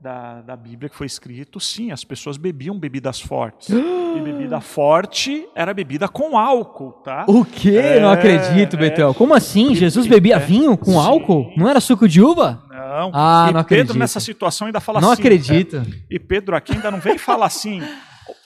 da, da Bíblia que foi escrito, sim, as pessoas bebiam bebidas fortes. e bebida forte era bebida com álcool, tá? O quê? É, não acredito, é. Betel. Como assim? E- Jesus bebia é, vinho com sim. álcool? Não era suco de uva? Não. Ah, e não Pedro acredito. nessa situação ainda fala não assim. acredito. é, e Pedro aqui ainda não vem falar assim.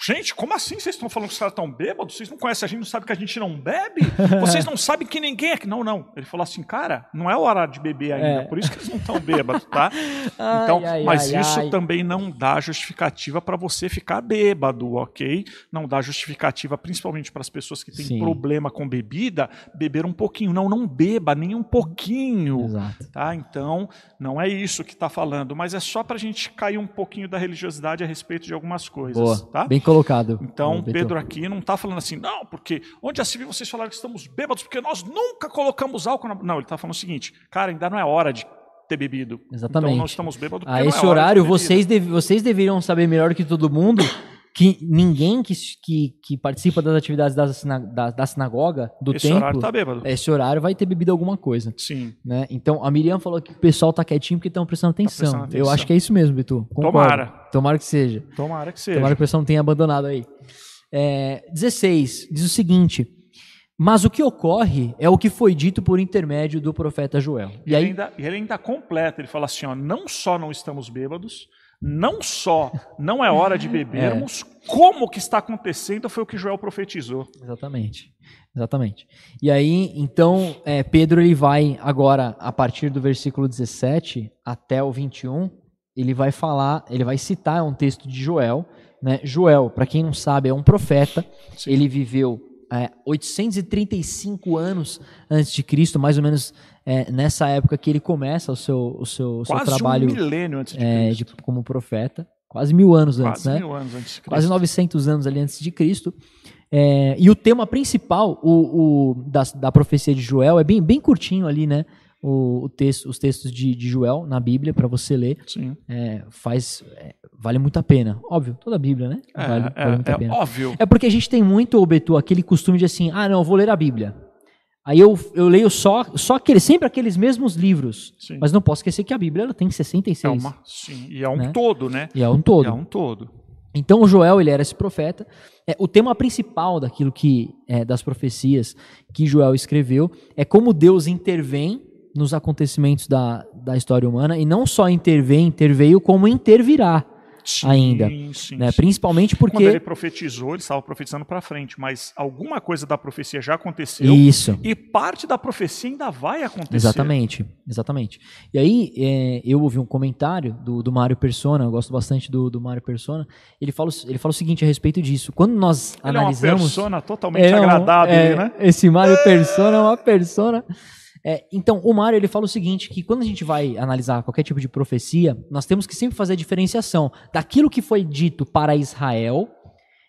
Gente, como assim vocês estão falando que os caras estão bêbados? Vocês não conhecem a gente, não sabem que a gente não bebe? Vocês não sabem que ninguém é. Não, não. Ele falou assim, cara, não é hora de beber ainda, É. por isso que eles não estão bêbados, tá? Ai, Então, ai, mas ai, isso ai. também não dá justificativa para você ficar bêbado, ok? Não dá justificativa, principalmente para as pessoas que têm Sim. problema com bebida, beber um pouquinho. Não, não beba nem um pouquinho. Exato. Tá? Então, não é isso que está falando, mas é só para a gente cair um pouquinho da religiosidade a respeito de algumas coisas. Boa. Tá? Bem colocado. Então, Betel. Pedro aqui não está falando assim, não, porque onde já se viu vocês falaram que estamos bêbados, porque nós nunca colocamos álcool na... Não, ele está falando o seguinte, cara, ainda não é hora de ter bebido. Exatamente. Então, nós estamos bêbados A não esse é horário, vocês, deve- vocês deveriam saber melhor que todo mundo que ninguém que, que, que participa das atividades da, sina- da, da sinagoga, do. Esse templo, horário está bêbado. esse horário vai ter bebido alguma coisa. Sim. Né? Então, a Miriam falou que o pessoal tá quietinho porque estão prestando atenção. prestando atenção. Eu acho que é isso mesmo, Bitu. Concordo. Tomara. Tomara que seja. Tomara que seja. Tomara que o pessoal não tenha abandonado aí. É, 16, diz o seguinte. Mas o que ocorre é o que foi dito por intermédio do profeta Joel. E E ele, aí, ainda, e ele ainda completa, ele fala assim, ó, não só não estamos bêbados, não só não é hora de bebermos, como que está acontecendo foi o que Joel profetizou. Exatamente. Exatamente. E aí, então, é, Pedro ele vai agora, a partir do versículo 17 até o 21, ele vai falar, ele vai citar um texto de Joel. Né? Joel, para quem não sabe, é um profeta. Sim. Ele viveu é, 835 anos antes de Cristo, mais ou menos é, nessa época que ele começa o seu, o seu, o seu Quase trabalho um milênio antes de é, Cristo. de- como profeta. Quase mil anos antes, Quase né? mil anos antes de Cristo. quase 900 anos ali antes de Cristo. É, e o tema principal o, o- da, da profecia de Joel é bem, bem curtinho ali, né? O, o texto, os textos de, de Joel na Bíblia para você ler é, faz é, vale muito a pena. Óbvio, toda a Bíblia, né? É, vale, é- vale muito é a pena. óbvio. É porque a gente tem muito, Betu, aquele costume de assim, ah, não, eu vou ler a Bíblia. Aí eu, eu leio só, só aquele, sempre aqueles mesmos livros. Sim. Mas não posso esquecer que a Bíblia ela tem 66. É uma, sim. E é um né? todo, né? E é um todo. É um todo. Então o Joel ele era esse profeta. É, o tema principal daquilo que é, das profecias que Joel escreveu é como Deus intervém nos acontecimentos da, da história humana e não só intervém, interveio, como intervirá Sim, ainda, sim, né? sim. Principalmente Quando ele porque profetizou, ele estava profetizando para frente, mas alguma coisa da profecia já aconteceu isso, e parte da profecia ainda vai acontecer. exatamente, exatamente. E aí é, eu ouvi um comentário do, do Mário Persona, eu gosto bastante do, do Mário Persona. Ele fala, o- ele fala o seguinte a respeito disso. Quando nós Ele é uma analisamos persona totalmente É um- agradável, é, né? Esse Mário Persona é uma persona. É, então, o Mário ele fala o seguinte, que quando a gente vai analisar qualquer tipo de profecia, nós temos que sempre fazer a diferenciação daquilo que foi dito para Israel,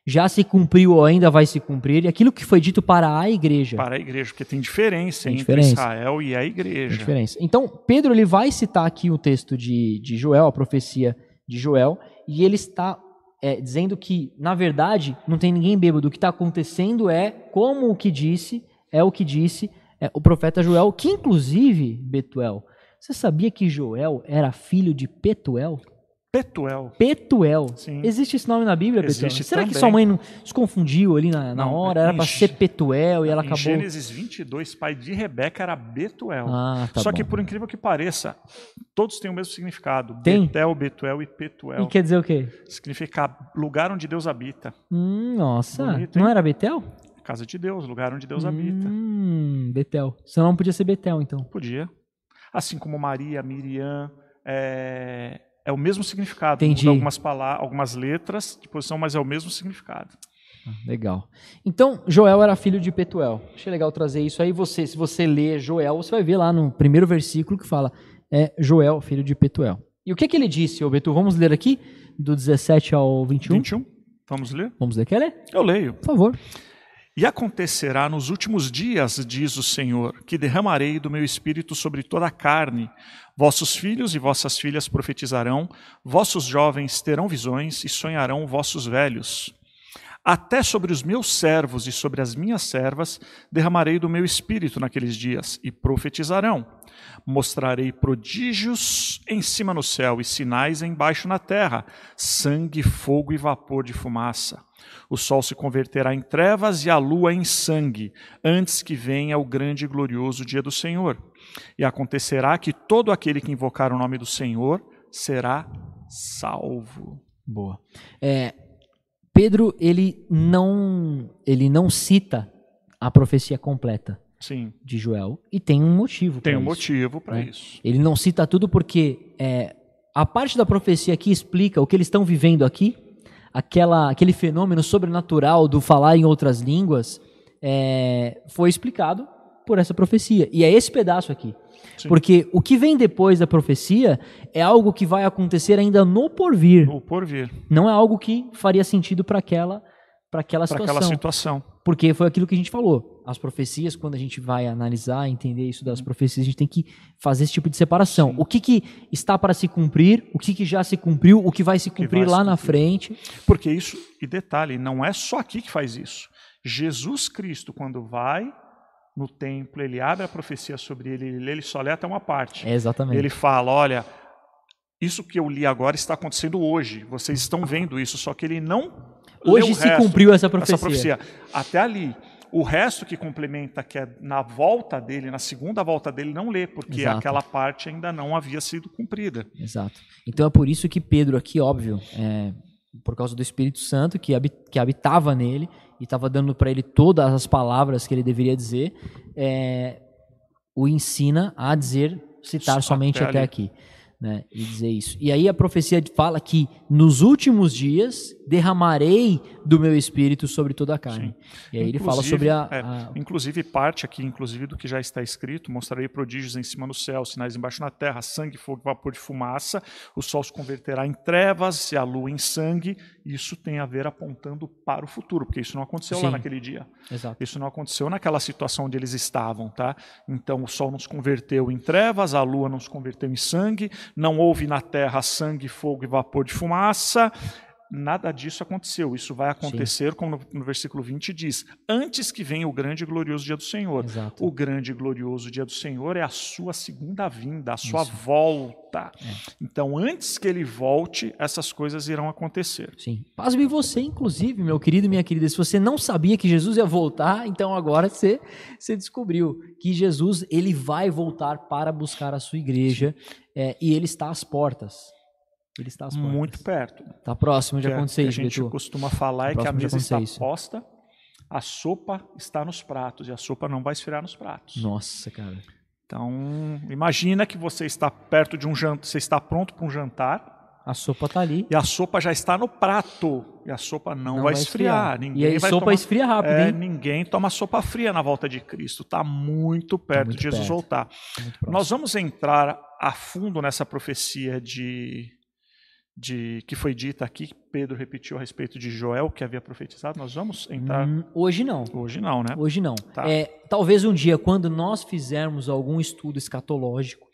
já se cumpriu ou ainda vai se cumprir, e aquilo que foi dito para a igreja. Para a igreja, porque tem diferença Tem entre diferença. Israel e a Tem igreja. diferença. Então, Pedro ele vai citar aqui o texto de, de Joel, a profecia de Joel, e ele está é, dizendo que, na verdade, não tem ninguém bêbado. O que está acontecendo é como o que disse, é o que disse é, o profeta Joel, que inclusive, Betuel, você sabia que Joel era filho de Petuel? Petuel. Petuel. Sim. Existe esse nome na Bíblia, Betuel? Existe Será que também. sua mãe não se confundiu ali na, na Não, hora? Era para ser Petuel e ela em acabou. Gênesis 22, pai de Rebeca era Betuel. Ah, tá Só bom. que, por incrível que pareça, todos têm o mesmo significado. Tem? Betel, Betuel e Petuel. E quer dizer o quê? Significa lugar onde Deus habita. Hum, nossa, Bonito, não era Betel? Casa de Deus, lugar onde Deus habita. Hum, Betel. Seu nome podia ser Betel, então. Podia. Assim como Maria, Miriam, é, é o mesmo significado. Entendi. Muda algumas palavras, algumas letras de posição, mas é o mesmo significado. Legal. Então, Joel era filho de Petuel. Achei legal trazer isso aí. Você, se você ler Joel, você vai ver lá no primeiro versículo que fala é Joel, filho de Petuel. E o que, que ele disse, ô Betu? Vamos ler aqui, do 17 ao 21? 21? Vamos ler? Vamos ler. Quer ler? Eu leio. Por favor. E acontecerá nos últimos dias, diz o Senhor, que derramarei do meu espírito sobre toda a carne. Vossos filhos e vossas filhas profetizarão, vossos jovens terão visões e sonharão vossos velhos. Até sobre os meus servos e sobre as minhas servas derramarei do meu espírito naqueles dias, e profetizarão. Mostrarei prodígios em cima no céu e sinais embaixo na terra: sangue, fogo e vapor de fumaça. O sol se converterá em trevas e a lua em sangue, antes que venha o grande e glorioso dia do Senhor. E acontecerá que todo aquele que invocar o nome do Senhor será salvo. Boa. É, Pedro ele não ele não cita a profecia completa Sim. de Joel e tem um motivo. Tem um isso. motivo para né? isso. Ele não cita tudo porque é, a parte da profecia aqui explica o que eles estão vivendo aqui, aquela, aquele fenômeno sobrenatural do falar em outras línguas, é, foi explicado por essa profecia. E é esse pedaço aqui. Sim. Porque o que vem depois da profecia é algo que vai acontecer ainda no porvir. O porvir. Não é algo que faria sentido para aquela, para aquela Para situação. aquela situação. Porque foi aquilo que a gente falou. As profecias, quando a gente vai analisar, entender isso das profecias, a gente tem que fazer esse tipo de separação. Sim. O que, que está para se cumprir, o que, que já se cumpriu, o que vai se cumprir vai lá se na cumprir. frente. Porque isso, e detalhe, não é só aqui que faz isso. Jesus Cristo, quando vai no templo, ele abre a profecia sobre ele, ele, lê, ele só lê até uma parte. É exatamente. Ele fala: olha, isso que eu li agora está acontecendo hoje. Vocês estão vendo isso, só que ele não. Hoje se resto, cumpriu essa profecia. essa profecia. Até ali. O resto que complementa, que é na volta dele, na segunda volta dele, não lê, porque Exato. aquela parte ainda não havia sido cumprida. Exato. Então é por isso que Pedro aqui, óbvio, é, por causa do Espírito Santo que, que habitava nele e estava dando para ele todas as palavras que ele deveria dizer, é, o ensina a dizer, citar Só somente até até aqui. Né, e dizer isso. E aí a profecia fala que nos últimos dias derramarei do meu espírito sobre toda a carne. E aí ele fala Inclusive, sobre a, é, a- Inclusive, parte aqui, inclusive, do que já está escrito: mostrarei prodígios em cima no céu, sinais embaixo na terra, sangue, fogo, vapor de fumaça. O sol se converterá em trevas e a lua em sangue. Isso tem a ver apontando para o futuro, porque isso não aconteceu lá Sim. naquele dia. Exato. Isso não aconteceu naquela situação onde eles estavam, tá? Então o sol não se converteu em trevas, a lua não se converteu em sangue, não houve na terra sangue, fogo e vapor de fumaça. Nada disso aconteceu. Isso vai acontecer, como no, no versículo 20 diz: antes que venha o grande e glorioso dia do Senhor. Exato. O grande e glorioso dia do Senhor é a sua segunda vinda, a sua Isso. volta. É. Então, antes que ele volte, essas coisas irão acontecer. Sim. Pasme você, inclusive, meu querido e minha querida. Se você não sabia que Jesus ia voltar, então agora você, você descobriu que Jesus ele vai voltar para buscar a sua igreja é, e ele está às portas. Ele está às portas. Muito perto. Está próximo de que a- acontecer que a isso, gente Betu. costuma falar é Tá que a mesa está isso. posta, a sopa está nos pratos e a sopa não vai esfriar nos pratos. Nossa, cara. Então, imagina que você está perto de um jantar, você está pronto para um jantar A sopa tá ali. e a sopa já está no prato e a sopa não, vai, esfriar. Ninguém E aí vai sopa tomar... esfria rápido, É, ninguém toma sopa fria na volta de Cristo. Está muito perto muito de Jesus perto. voltar. Nós vamos entrar a fundo nessa profecia de, de que foi dita aqui, que Pedro repetiu a respeito de Joel, que havia profetizado. Nós vamos entrar Hum, hoje não. hoje não, né? Hoje não. Tá. É, talvez um dia, quando nós fizermos algum estudo escatológico,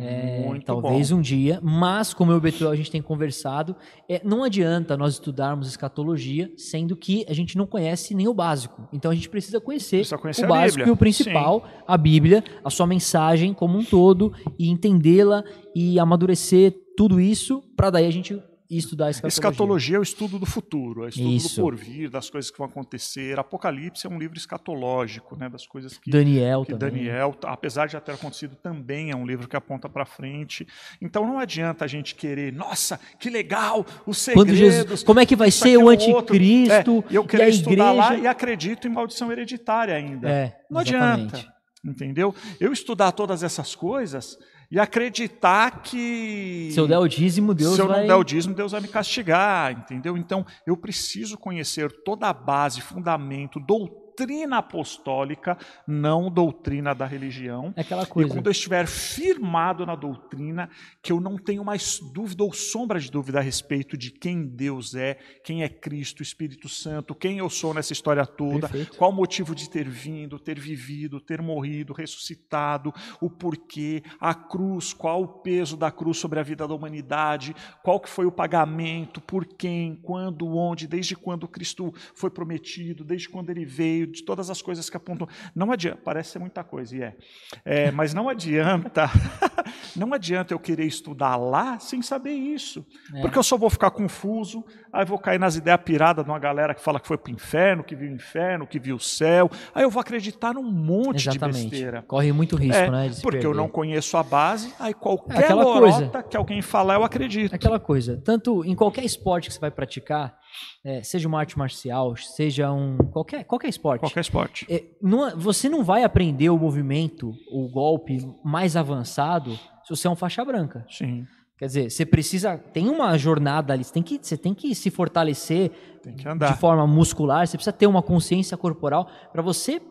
é, talvez um dia, mas como eu e o Betuel a gente tem conversado, é, não adianta nós estudarmos escatologia, sendo que a gente não conhece nem o básico. Então a gente precisa conhecer, Precisa conhecer o básico Bíblia. e o principal, a Bíblia, a sua mensagem como um todo, e entendê-la e amadurecer tudo isso, para daí a gente estudar a escatologia. Escatologia é o estudo do futuro, é o estudo Isso. do porvir, das coisas que vão acontecer. Apocalipse é um livro escatológico, né, das coisas que, Daniel que também. Daniel, apesar de já ter acontecido, também é um livro que aponta para frente. Então não adianta a gente querer, nossa, que legal, os segredos. Jesus, como é que vai ser o aquilo, outro. anticristo É, eu e a estudar lá igreja? e acredito em maldição hereditária ainda. É, Não exatamente. adianta. Entendeu? Eu estudar todas essas coisas e acreditar que. Se eu der o dízimo, Deus se eu vai. não der o dízimo, Deus vai me castigar, entendeu? Então, eu preciso conhecer toda a base, fundamento, doutrina apostólica, não doutrina da religião. É aquela E coisa. quando eu estiver firmado na doutrina, que eu não tenho mais dúvida ou sombra de dúvida a respeito de quem Deus é, quem é Cristo, Espírito Santo, quem eu sou nessa história toda, Perfeito. qual o motivo de ter vindo, ter vivido, ter morrido, ressuscitado, o porquê, a cruz, qual o peso da cruz sobre a vida da humanidade, qual que foi o pagamento, por quem, quando, onde, desde quando Cristo foi prometido, desde quando ele veio, de todas as coisas que apontam. Não adianta, parece ser muita coisa, e é. É, mas não adianta, não adianta eu querer estudar lá sem saber isso. É. Porque eu só vou ficar confuso, aí vou cair nas ideias piradas de uma galera que fala que foi para o inferno, que viu o inferno, que viu o céu. Aí eu vou acreditar num monte de Exatamente. besteira. Corre muito risco, É, né? de porque eu perder. não conheço a base, aí qualquer É lorota coisa. que alguém falar, eu acredito. Aquela coisa, tanto em qualquer esporte que você vai praticar, é, seja uma arte marcial, seja um. qualquer, qualquer esporte. Qualquer esporte. É, não- você não vai aprender o movimento, o golpe mais avançado se você é um faixa branca. Sim, Quer dizer, você precisa. Tem uma jornada ali, você tem que, você tem que se fortalecer que de forma muscular, você precisa ter uma consciência corporal para você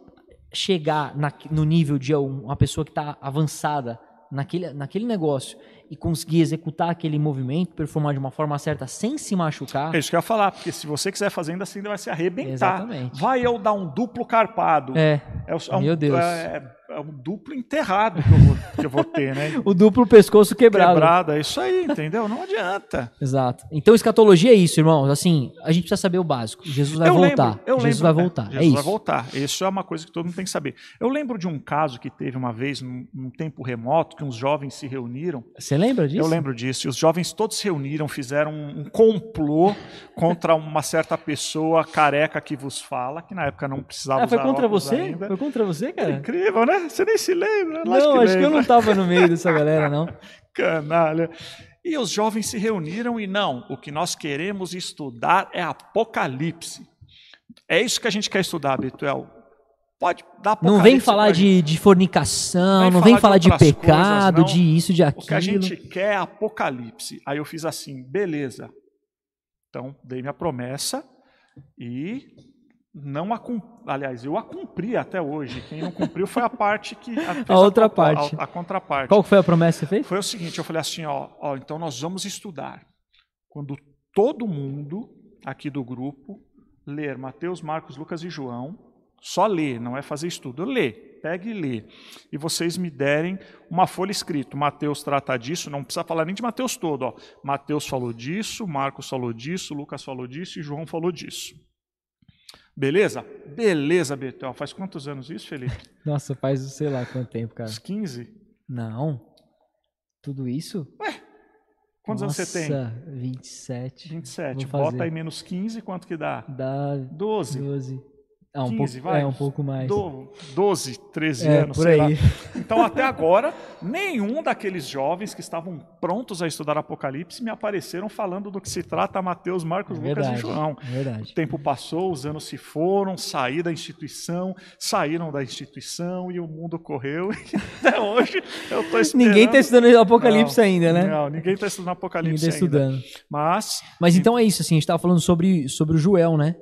chegar na- no nível de um- uma pessoa que está avançada naquele, naquele negócio e conseguir executar aquele movimento, performar de uma forma certa sem se machucar. É isso que eu ia falar, porque se você quiser fazer ainda assim, vai se arrebentar. Exatamente. Vai eu dar um duplo carpado. É, É, é um, Meu Deus. É, é um duplo enterrado que eu vou, que eu vou ter, né? o duplo pescoço quebrado. Quebrado, é isso aí, entendeu? Não adianta. Exato. Então, escatologia é isso, irmãos. Assim, a gente precisa saber o básico. Jesus vai eu voltar. lembro, eu Jesus lembro, vai é, voltar. Jesus é isso. vai voltar. Isso é uma coisa que todo mundo tem que saber. Eu lembro de um caso que teve uma vez, num, num tempo remoto, que uns jovens se reuniram. Você lembra disso? Eu lembro disso. E os jovens todos se reuniram, fizeram um, um complô contra uma certa pessoa careca que vos fala, que na época não precisava Ah, foi contra você? ainda. Foi contra você, cara? Incrível, né? Você nem se lembra. Não, acho que eu lembra. não tava no meio dessa galera, não. Canalha. E os jovens se reuniram e não, o que nós queremos estudar é Apocalipse. É isso que a gente quer estudar, Betuel. Pode dar Apocalipse Não vem falar de, de fornicação, não vem falar de de, pecado, coisas, de isso, de O que a aquilo. gente quer é Apocalipse. Aí eu fiz assim, beleza. Então, dei minha promessa e não a aliás, eu a cumpri até hoje. Quem não cumpriu foi a parte que a, fez outra a- parte. a, contraparte. Qual foi a promessa que você fez? Foi o seguinte, eu falei assim, ó, ó, então nós vamos estudar. Quando todo mundo aqui do grupo ler Mateus, Marcos, Lucas e João, só ler, não é fazer estudo, lê, pegue e lê. E vocês me derem uma folha escrita. Mateus trata disso, não precisa falar nem de Mateus todo, ó. Mateus falou disso, Marcos falou disso, Lucas falou disso e João falou disso. Beleza? Beleza, Betel. Faz quantos anos isso, Felipe? Nossa, faz sei lá quanto tempo, cara. Uns 15? Não. Tudo isso? Quantos anos você tem? Nossa, 27. 27. Vou fazer. Bota aí menos 15, quanto que dá? Dá 12. 12. Ah, um 15, pouco, vai. É, um pouco mais. Do, 12, 13 É, anos, por sei aí. lá. Então, até agora, nenhum daqueles jovens que estavam prontos a estudar Apocalipse me apareceram falando do que se trata Mateus, Marcos, É Lucas verdade, e João. é verdade. O tempo passou, os anos se foram, saí da instituição, saíram da instituição e o mundo correu. E até hoje eu estou esperando. Ninguém está estudando Apocalipse Não, ainda, né? Não, ninguém está estudando Ninguém Apocalipse está ainda. estudando. Mas, Mas então é isso, assim, a gente tava falando sobre, sobre o Joel, né?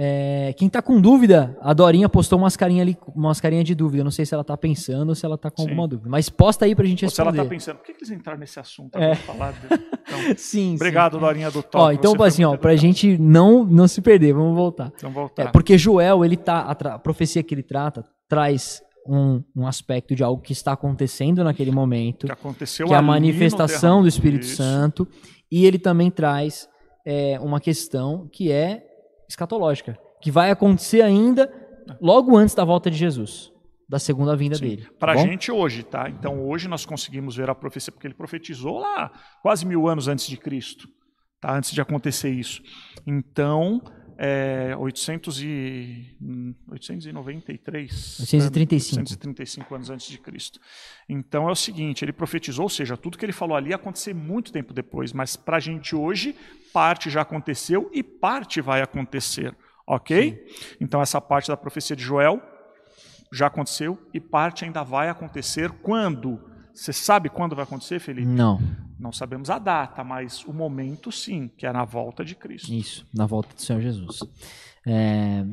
É, quem tá com dúvida, a Dorinha postou umas carinhas ali, umas carinhas de dúvida. Eu não sei se ela tá pensando ou se ela tá com Sim. alguma dúvida. Mas posta aí pra gente ou se ela responder. está pensando, por que que eles entraram nesse assunto? É. agora falar de- Então, Sim, obrigado, Dorinha do Sim. Top. Ó, então, assim, ó, pra gente não, não se perder, vamos voltar. Então, voltar. É, porque Joel, ele tá, a, a profecia que ele trata, traz um, um aspecto de algo que está acontecendo naquele momento. que aconteceu que é a manifestação do Espírito Isso. Santo, e ele também traz é, uma questão que é escatológica, que vai acontecer ainda logo antes da volta de Jesus, da segunda vinda dele. tá Para a gente hoje, tá? Então hoje nós conseguimos ver a profecia, porque ele profetizou lá quase mil anos antes de Cristo, tá? Antes de acontecer isso. Então, é, 800 e, hum, 893. 835. 835 anos antes de Cristo. Então é o seguinte, ele profetizou, ou seja, tudo que ele falou ali ia acontecer muito tempo depois, mas para a gente hoje, parte já aconteceu e parte vai acontecer, ok? Então essa parte da profecia de Joel já aconteceu e parte ainda vai acontecer quando Você sabe quando vai acontecer, Felipe? Não. Não sabemos a data, mas o momento sim, que é na volta de Cristo. Isso, na volta do Senhor Jesus. É,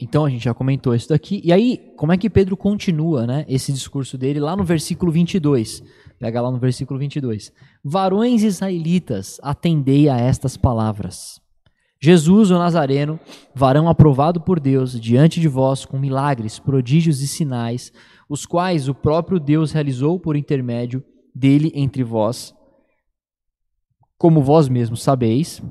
então a gente já comentou isso daqui. E aí, como é que Pedro continua, né, esse discurso dele lá no versículo 22? Pega lá no versículo 22. Varões israelitas, atendei a estas palavras. Jesus, o Nazareno, varão aprovado por Deus diante de vós com milagres, prodígios e sinais, os quais o próprio Deus realizou por intermédio dele entre vós, como vós mesmos sabeis,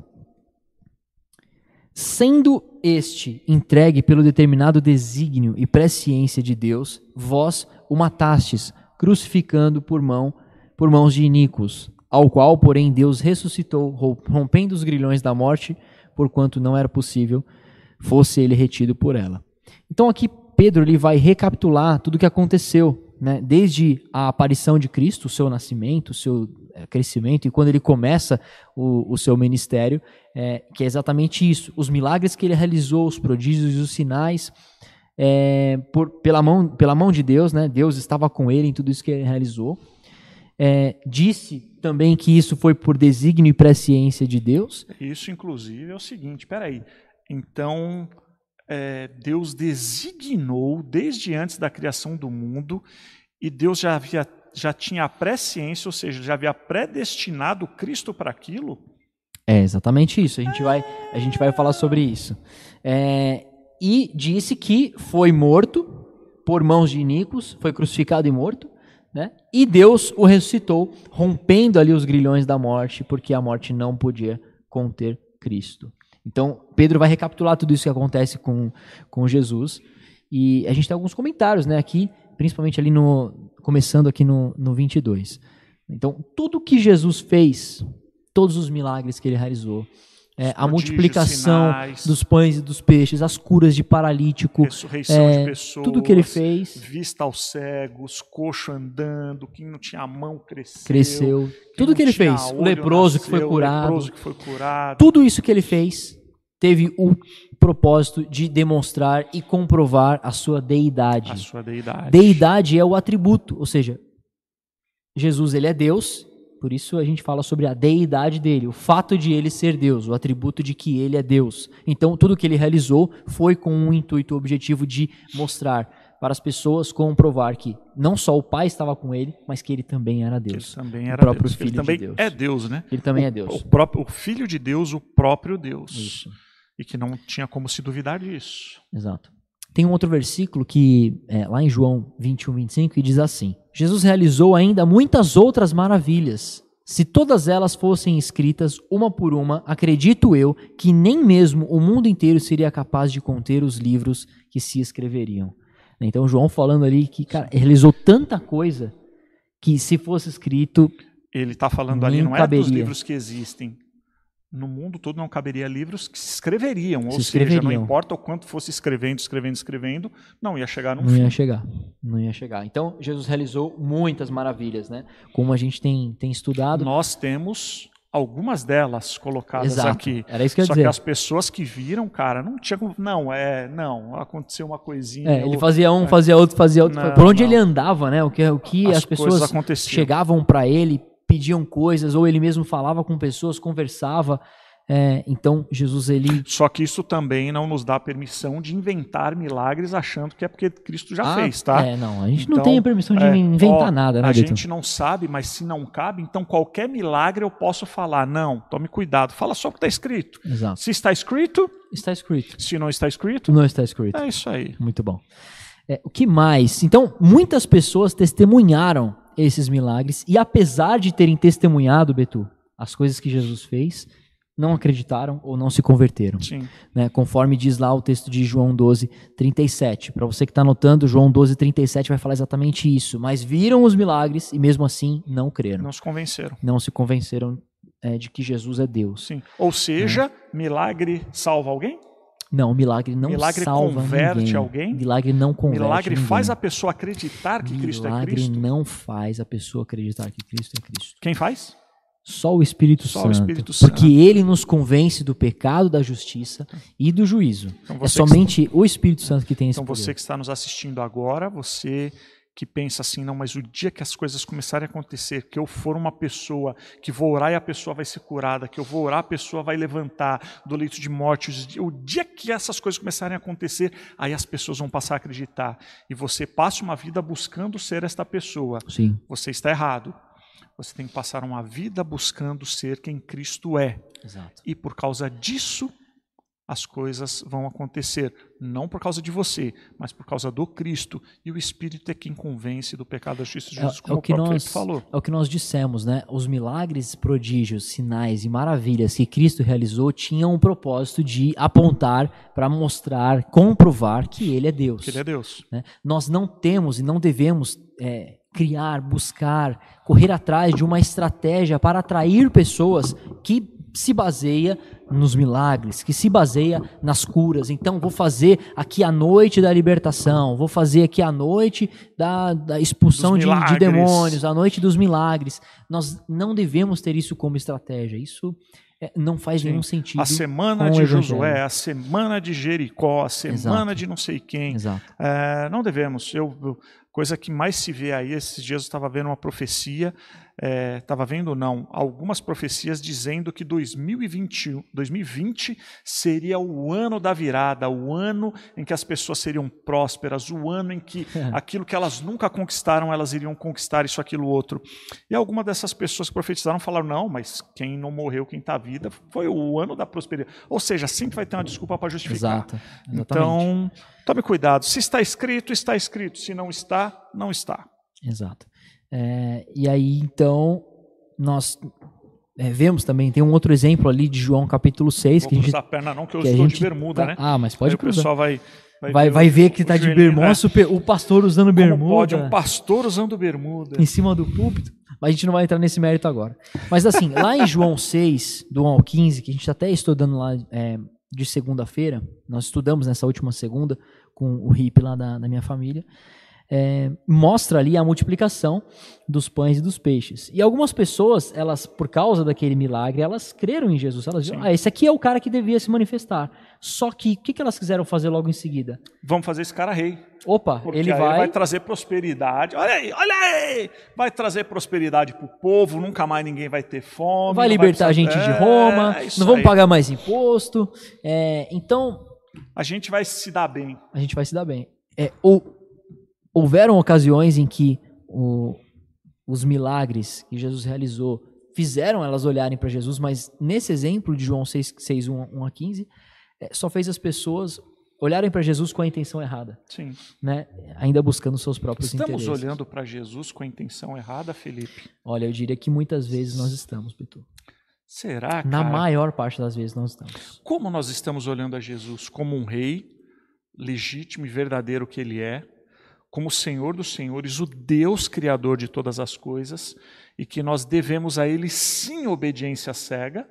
sendo este entregue pelo determinado desígnio e presciência de Deus, vós o matastes, crucificando por mão por mãos de iníquos, ao qual, porém, Deus ressuscitou, rompendo os grilhões da morte, porquanto não era possível fosse ele retido por ela. Então aqui Pedro ele vai recapitular tudo o que aconteceu, né? desde a aparição de Cristo, o seu nascimento, o seu crescimento, e quando ele começa o, o seu ministério, é, que é exatamente isso: os milagres que ele realizou, os prodígios e os sinais, é, por, pela, mão, pela mão de Deus, né? Deus estava com ele em tudo isso que ele realizou. É, disse também que isso foi por desígnio e presciência de Deus. Isso, inclusive, é o seguinte: peraí. Então, é, Deus designou desde antes da criação do mundo e Deus já havia já tinha a presciência, ou seja, já havia predestinado Cristo para aquilo. É exatamente isso. A gente vai a gente vai falar sobre isso. É, e disse que foi morto por mãos de Inicos, foi crucificado e morto. Né? E Deus o ressuscitou, rompendo ali os grilhões da morte, porque a morte não podia conter Cristo. Então, Pedro vai recapitular tudo isso que acontece com, com Jesus. E a gente tem alguns comentários né, aqui, principalmente ali no. Começando aqui no, no 22. Então, tudo que Jesus fez, todos os milagres que ele realizou, é, a multiplicação sinais, dos pães e dos peixes, as curas de paralítico, ressurreição é, de pessoas, tudo que ele fez, vista aos cegos, coxo andando, quem não tinha mão cresceu, cresceu, tudo que ele fez, o leproso, nasceu, que foi curado, leproso que foi curado, tudo isso que ele fez teve o propósito de demonstrar e comprovar a sua deidade. A sua deidade. Deidade é o atributo, ou seja, Jesus ele é Deus por isso a gente fala sobre a deidade dele, o fato de ele ser Deus, o atributo de que ele é Deus. Então, tudo que ele realizou foi com um intuito objetivo de mostrar para as pessoas comprovar que não só o Pai estava com ele, mas que ele também era Deus. Ele também era o próprio Deus. Filho ele também de Deus. é Deus, né? Ele também o, é Deus. O, próprio, o Filho de Deus, o próprio Deus. Isso. E que não tinha como se duvidar disso. Exato. Tem um outro versículo que, é, lá em João 21, 25, que diz assim: Jesus realizou ainda muitas outras maravilhas. Se todas elas fossem escritas uma por uma, acredito eu que nem mesmo o mundo inteiro seria capaz de conter os livros que se escreveriam. Então, João falando ali que cara, realizou tanta coisa que se fosse escrito. Ele está falando ali, não caberia. é dos livros que existem, no mundo todo não caberia livros que se escreveriam, se ou escreveriam. seja, não importa o quanto fosse escrevendo, escrevendo, escrevendo, não ia chegar no não fim. ia chegar, não ia chegar. Então Jesus realizou muitas maravilhas, né? Como a gente tem, tem estudado. Nós temos algumas delas colocadas Exato. aqui. Era isso que eu Só dizer. que as pessoas que viram, cara, não tinha não, é, não, aconteceu uma coisinha. É, ele fazia um, é. fazia outro, fazia outro. Não, Por onde não. ele andava, né? O que, o que as, as pessoas chegavam para ele, pediam coisas, ou ele mesmo falava com pessoas, conversava. É, então, Jesus, ele. Só que isso também não nos dá permissão de inventar milagres achando que é porque Cristo já ah, fez, tá? É, não, a gente então, não tem a permissão de é, inventar ó, nada, né, A Beto? gente não sabe, mas se não cabe, então qualquer milagre eu posso falar. Não, tome cuidado, fala só o que está escrito. Exato. Se está escrito. Está escrito. Se não está escrito. Não está escrito. É isso aí. Muito bom. É, o que mais? Então, muitas pessoas testemunharam esses milagres, e apesar de terem testemunhado, Betu, as coisas que Jesus fez, não acreditaram ou não se converteram. Sim. Né? Conforme diz lá o texto de João 12, 37. Para você que está anotando, João 12, 37 vai falar exatamente isso. Mas viram os milagres e mesmo assim não creram. Não se convenceram. Não se convenceram é, de que Jesus é Deus. Sim. Ou seja, né? milagre salva alguém? Não, milagre não milagre salva converte ninguém. alguém? Milagre não converte Milagre ninguém. faz a pessoa acreditar que milagre Cristo é Cristo? Milagre não faz a pessoa acreditar que Cristo é Cristo. Quem faz? Só o Espírito Só Santo. O Espírito Santo. Porque ele nos convence do pecado, da justiça e do juízo. Então é somente o Espírito Santo que tem esse Então poder. você que está nos assistindo agora, você que pensa assim, não, mas o dia que as coisas começarem a acontecer, que eu for uma pessoa, que vou orar e a pessoa vai ser curada, que eu vou orar, a pessoa vai levantar do leito de morte, o dia que essas coisas começarem a acontecer, aí as pessoas vão passar a acreditar. E você passa uma vida buscando ser esta pessoa. Sim. Você está errado. Você tem que passar uma vida buscando ser quem Cristo é. Exato. E por causa disso, as coisas vão acontecer, não por causa de você, mas por causa do Cristo. E o Espírito é quem convence do pecado da justiça de É, Jesus, é como o que o próprio nós falou. é o que nós dissemos, né? Os milagres, prodígios, sinais e maravilhas que Cristo realizou tinham o propósito de apontar para mostrar, comprovar que Ele é Deus. Que ele é Deus. né? Nós não temos e não devemos é, criar, buscar, correr atrás de uma estratégia para atrair pessoas que se baseia nos milagres, que se baseia nas curas. Então, vou fazer aqui a noite da libertação, vou fazer aqui a noite da, da expulsão de, de demônios, a noite dos milagres. Nós não devemos ter isso como estratégia. Isso é, não faz Sim. nenhum sentido. A semana de. Josué, a semana de Jericó, a semana Exato. de não sei quem. Exato. É, não devemos. Eu- coisa que mais se vê aí, esses dias eu estava vendo uma profecia, estava vendo não, algumas profecias dizendo que 2021, 2020 seria o ano da virada, o ano em que as pessoas seriam prósperas, o ano em que aquilo que elas nunca conquistaram, elas iriam conquistar isso, aquilo, outro. E algumas dessas pessoas que profetizaram falaram, não, mas quem não morreu, quem está vida, foi o ano da prosperidade. Ou seja, sempre vai ter uma desculpa para justificar. Exato. Então, tome cuidado. Se está escrito, está escrito. Se não está, não está. Exato. É, e aí, então, nós é, vemos também, tem um outro exemplo ali de João capítulo 6, Vou que a gente. a perna não, que eu que estou gente de bermuda, tá- né? Ah, mas Aí pode o cruzar. pessoal vai... Vai, vai o- ver que o tá de joelhinho, bermuda, né? o pastor usando Como bermuda pode um pastor usando bermuda? em cima do púlpito. Mas a gente não vai entrar nesse mérito agora. Mas assim, lá em João 6, do 1 ao 15, que a gente está até estudando lá é, de segunda-feira, nós estudamos nessa última segunda com o Rip lá da, da minha família, é, mostra ali a multiplicação dos pães e dos peixes. E algumas pessoas, elas, por causa daquele milagre, elas creram em Jesus. Elas Sim. ah, esse aqui é o cara que devia se manifestar. Só que, o que, que elas quiseram fazer logo em seguida? Vamos fazer esse cara rei. Opa, ele vai... ele vai trazer prosperidade. Olha aí, olha aí! Vai trazer prosperidade para o povo, nunca mais ninguém vai ter fome. vai libertar a precisar- gente de Roma, é não vamos aí. pagar mais imposto. É, então, A gente vai se dar bem. a gente vai se dar bem. É, ou, houveram ocasiões em que o- os milagres que Jesus realizou fizeram elas olharem para Jesus, mas nesse exemplo de João 6, 6 1, 1 a 15, é, só fez as pessoas olharem para Jesus com a intenção errada, Sim. né? ainda buscando seus próprios Estamos interesses. olhando para Jesus com a intenção errada, Felipe? Olha, eu diria que muitas vezes nós estamos, Pitu. Será, Na cara? maior parte das vezes nós estamos. Como nós estamos olhando a Jesus como um rei legítimo e verdadeiro que ele é, como o Senhor dos senhores, o Deus criador de todas as coisas, e que nós devemos a ele sim obediência cega,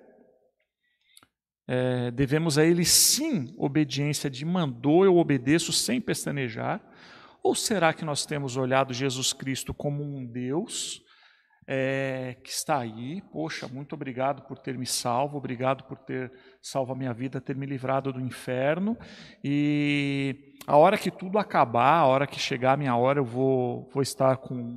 é, devemos a ele sim obediência de mandou, eu obedeço sem pestanejar, ou será que nós temos olhado Jesus Cristo como um Deus é, que está aí. Poxa, muito obrigado por ter me salvo, obrigado por ter salvo a minha vida, ter me livrado do inferno. E a hora que tudo acabar, a hora que chegar a minha hora, eu vou, vou estar com,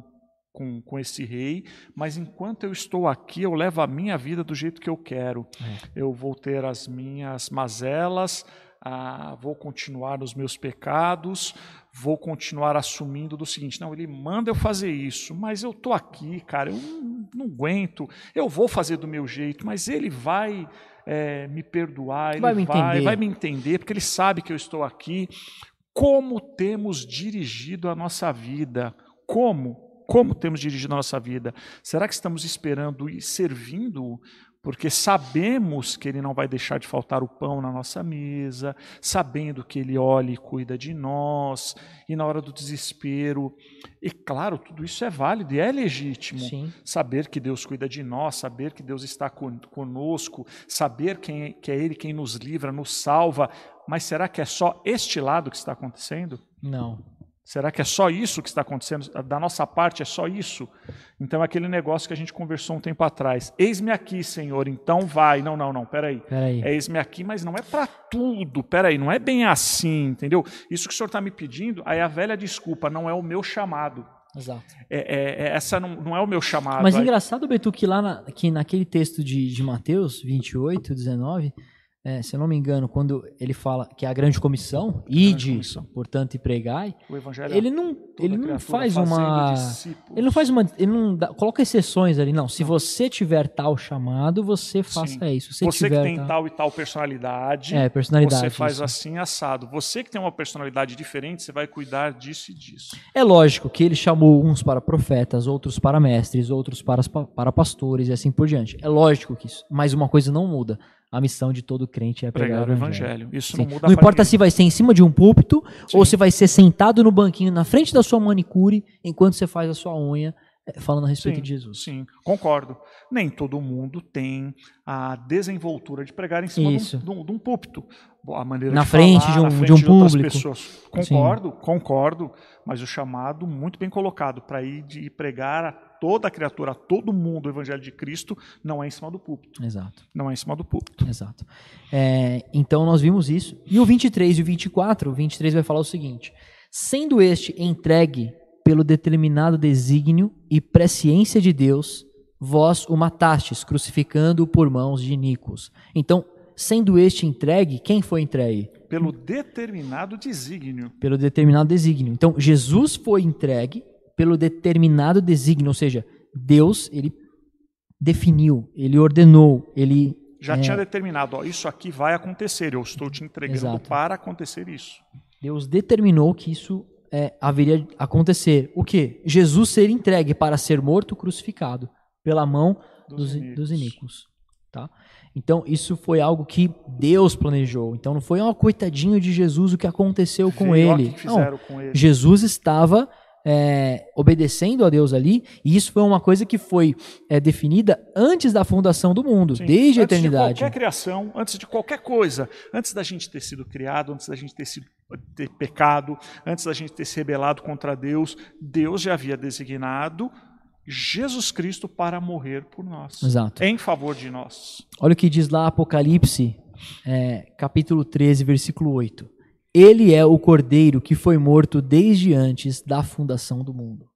com, com esse rei. Mas enquanto eu estou aqui, eu levo a minha vida do jeito que eu quero. Eu vou ter as minhas mazelas. ah, vou continuar nos meus pecados, vou continuar assumindo do seguinte: não, ele manda eu fazer isso, mas eu tô aqui, cara, eu não, não aguento, eu vou fazer do meu jeito, mas ele vai é, me perdoar, ele Vai vai, me entender. vai me entender, porque ele sabe que eu estou aqui. Como temos dirigido a nossa vida? Como? Como temos dirigido a nossa vida? Será que estamos esperando e servindo porque sabemos que Ele não vai deixar de faltar o pão na nossa mesa, sabendo que Ele olha e cuida de nós, e na hora do desespero. E claro, tudo isso é válido e é legítimo. Sim. Saber que Deus cuida de nós, saber que Deus está con- conosco, saber quem, que é Ele quem nos livra, nos salva. Mas será que é só este lado que está acontecendo? Não. Será que é só isso que está acontecendo? Da nossa parte é só isso? Então, é aquele negócio que a gente conversou um tempo atrás. Eis-me aqui, Senhor, então vai. Não, não, não, peraí. Peraí. É eis-me aqui, mas não é para tudo. Peraí, não é bem assim, entendeu? Isso que o Senhor está me pedindo, aí a velha desculpa, não é o meu chamado. Exato. É, é, é, essa não, não, é o meu chamado. Mas engraçado, Betu, que lá na, que naquele texto de, de Mateus 28, 19, é, se eu não me engano, quando ele fala que é a grande comissão, ide, portanto, e pregai, ele não, ele não faz uma. Ele não faz uma. Ele não dá, coloca exceções ali, não. Se não. você tiver tal chamado, você faça Sim. isso. Se você que tem tal... tal... e tal personalidade, é, personalidade você faz isso. assim assado. Você que tem uma personalidade diferente, você vai cuidar disso e disso. É lógico que ele chamou uns para profetas, outros para mestres, outros para, para pastores e assim por diante. É lógico que isso. Mas uma coisa não muda a missão de todo crente é pregar, pregar o evangelho. evangelho. Isso Sim. não muda Não importa se vai ser em cima de um púlpito Sim. ou se vai ser sentado no banquinho na frente da sua manicure enquanto você faz a sua unha eh, falando a respeito sim, de Jesus. Sim, concordo. Nem todo mundo tem a desenvoltura de pregar em cima de um, de um, púlpito. A maneira na de frente falar, de um, frente de um público. Pessoas. Concordo, sim. concordo, mas o chamado muito bem colocado para ir de pregar a toda criatura, a todo mundo, o evangelho de Cristo, não é em cima do púlpito. Exato. Não é em cima do púlpito. Exato. É, então nós vimos isso. E o 23 e o 24, o 23 vai falar o seguinte: sendo este entregue pelo determinado desígnio e presciência de Deus, vós o matastes, crucificando-o por mãos de Nicos. Então, sendo este entregue, quem foi entregue? Pelo determinado desígnio. Pelo determinado desígnio. Então, Jesus foi entregue pelo determinado desígnio, ou seja, Deus, ele definiu, ele ordenou, ele já é, tinha determinado, ó, isso aqui vai acontecer, eu estou te entregando exato. para acontecer isso. Deus determinou que isso é, haveria acontecer. O que? Jesus ser entregue para ser morto, crucificado pela mão dos, dos, iníquos. Tá? Então, isso foi algo que Deus planejou. Então, não foi um coitadinho de Jesus o que aconteceu com ele. Não, com ele. Jesus estava é, obedecendo a Deus ali, e isso foi uma coisa que foi é, definida antes da fundação do mundo, Sim. desde a eternidade. Antes de qualquer criação, antes de qualquer coisa, antes da gente ter sido criado, antes da gente ter sido ter pecado, antes da gente ter se rebelado contra Deus, Deus já havia designado Jesus Cristo para morrer por nós, Exato. em favor de nós. Olha o que diz lá Apocalipse, é, capítulo 13, versículo 8. Ele é o cordeiro que foi morto desde antes da fundação do mundo.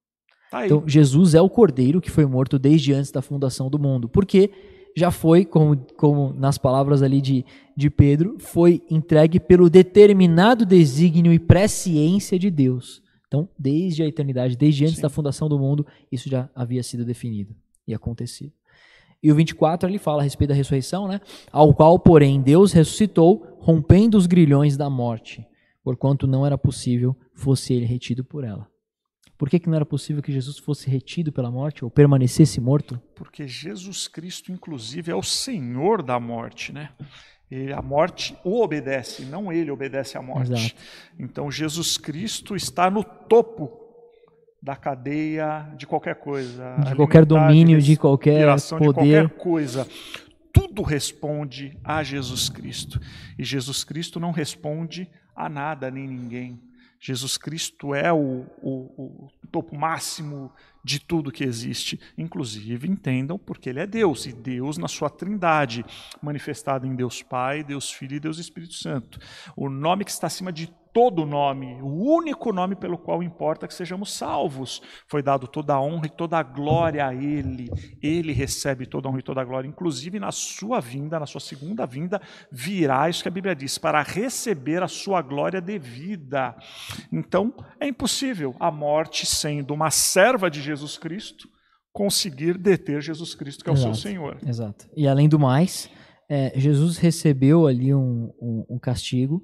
Tá então, Jesus é o cordeiro que foi morto desde antes da fundação do mundo. Porque já foi, como, como nas palavras ali de, de Pedro, foi entregue pelo determinado desígnio e presciência de Deus. Então, desde a eternidade, desde antes Sim. da fundação do mundo, isso já havia sido definido e acontecido. E o 24 ele fala a respeito da ressurreição, né? Ao qual, porém, Deus ressuscitou, rompendo os grilhões da morte, porquanto não era possível fosse ele retido por ela. Por que, que não era possível que Jesus fosse retido pela morte ou permanecesse morto? Porque Jesus Cristo, inclusive, é o Senhor da morte, né? E a morte o obedece, não ele obedece à morte. Exato. Então Jesus Cristo está no topo da cadeia de qualquer coisa. De qualquer domínio, de, qualquer poder. De qualquer coisa. Tudo responde a Jesus Cristo. E Jesus Cristo não responde a nada nem ninguém. Jesus Cristo é o, o, o, topo máximo de tudo que existe. Inclusive, entendam porque Ele é Deus, e Deus na sua trindade, manifestado em Deus Pai, Deus Filho e Deus Espírito Santo. O nome que está acima de todo nome, o único nome pelo qual importa que sejamos salvos. Foi dado toda a honra e toda a glória a Ele. Ele recebe toda a honra e toda a glória. Inclusive, na sua vinda, na sua segunda vinda, virá, isso que a Bíblia diz, para receber a sua glória devida. Então, é impossível a morte, sendo uma serva de Jesus Cristo, conseguir deter Jesus Cristo, que é Exato. o seu Senhor. Exato. E além do mais, é, Jesus recebeu ali um, um, um castigo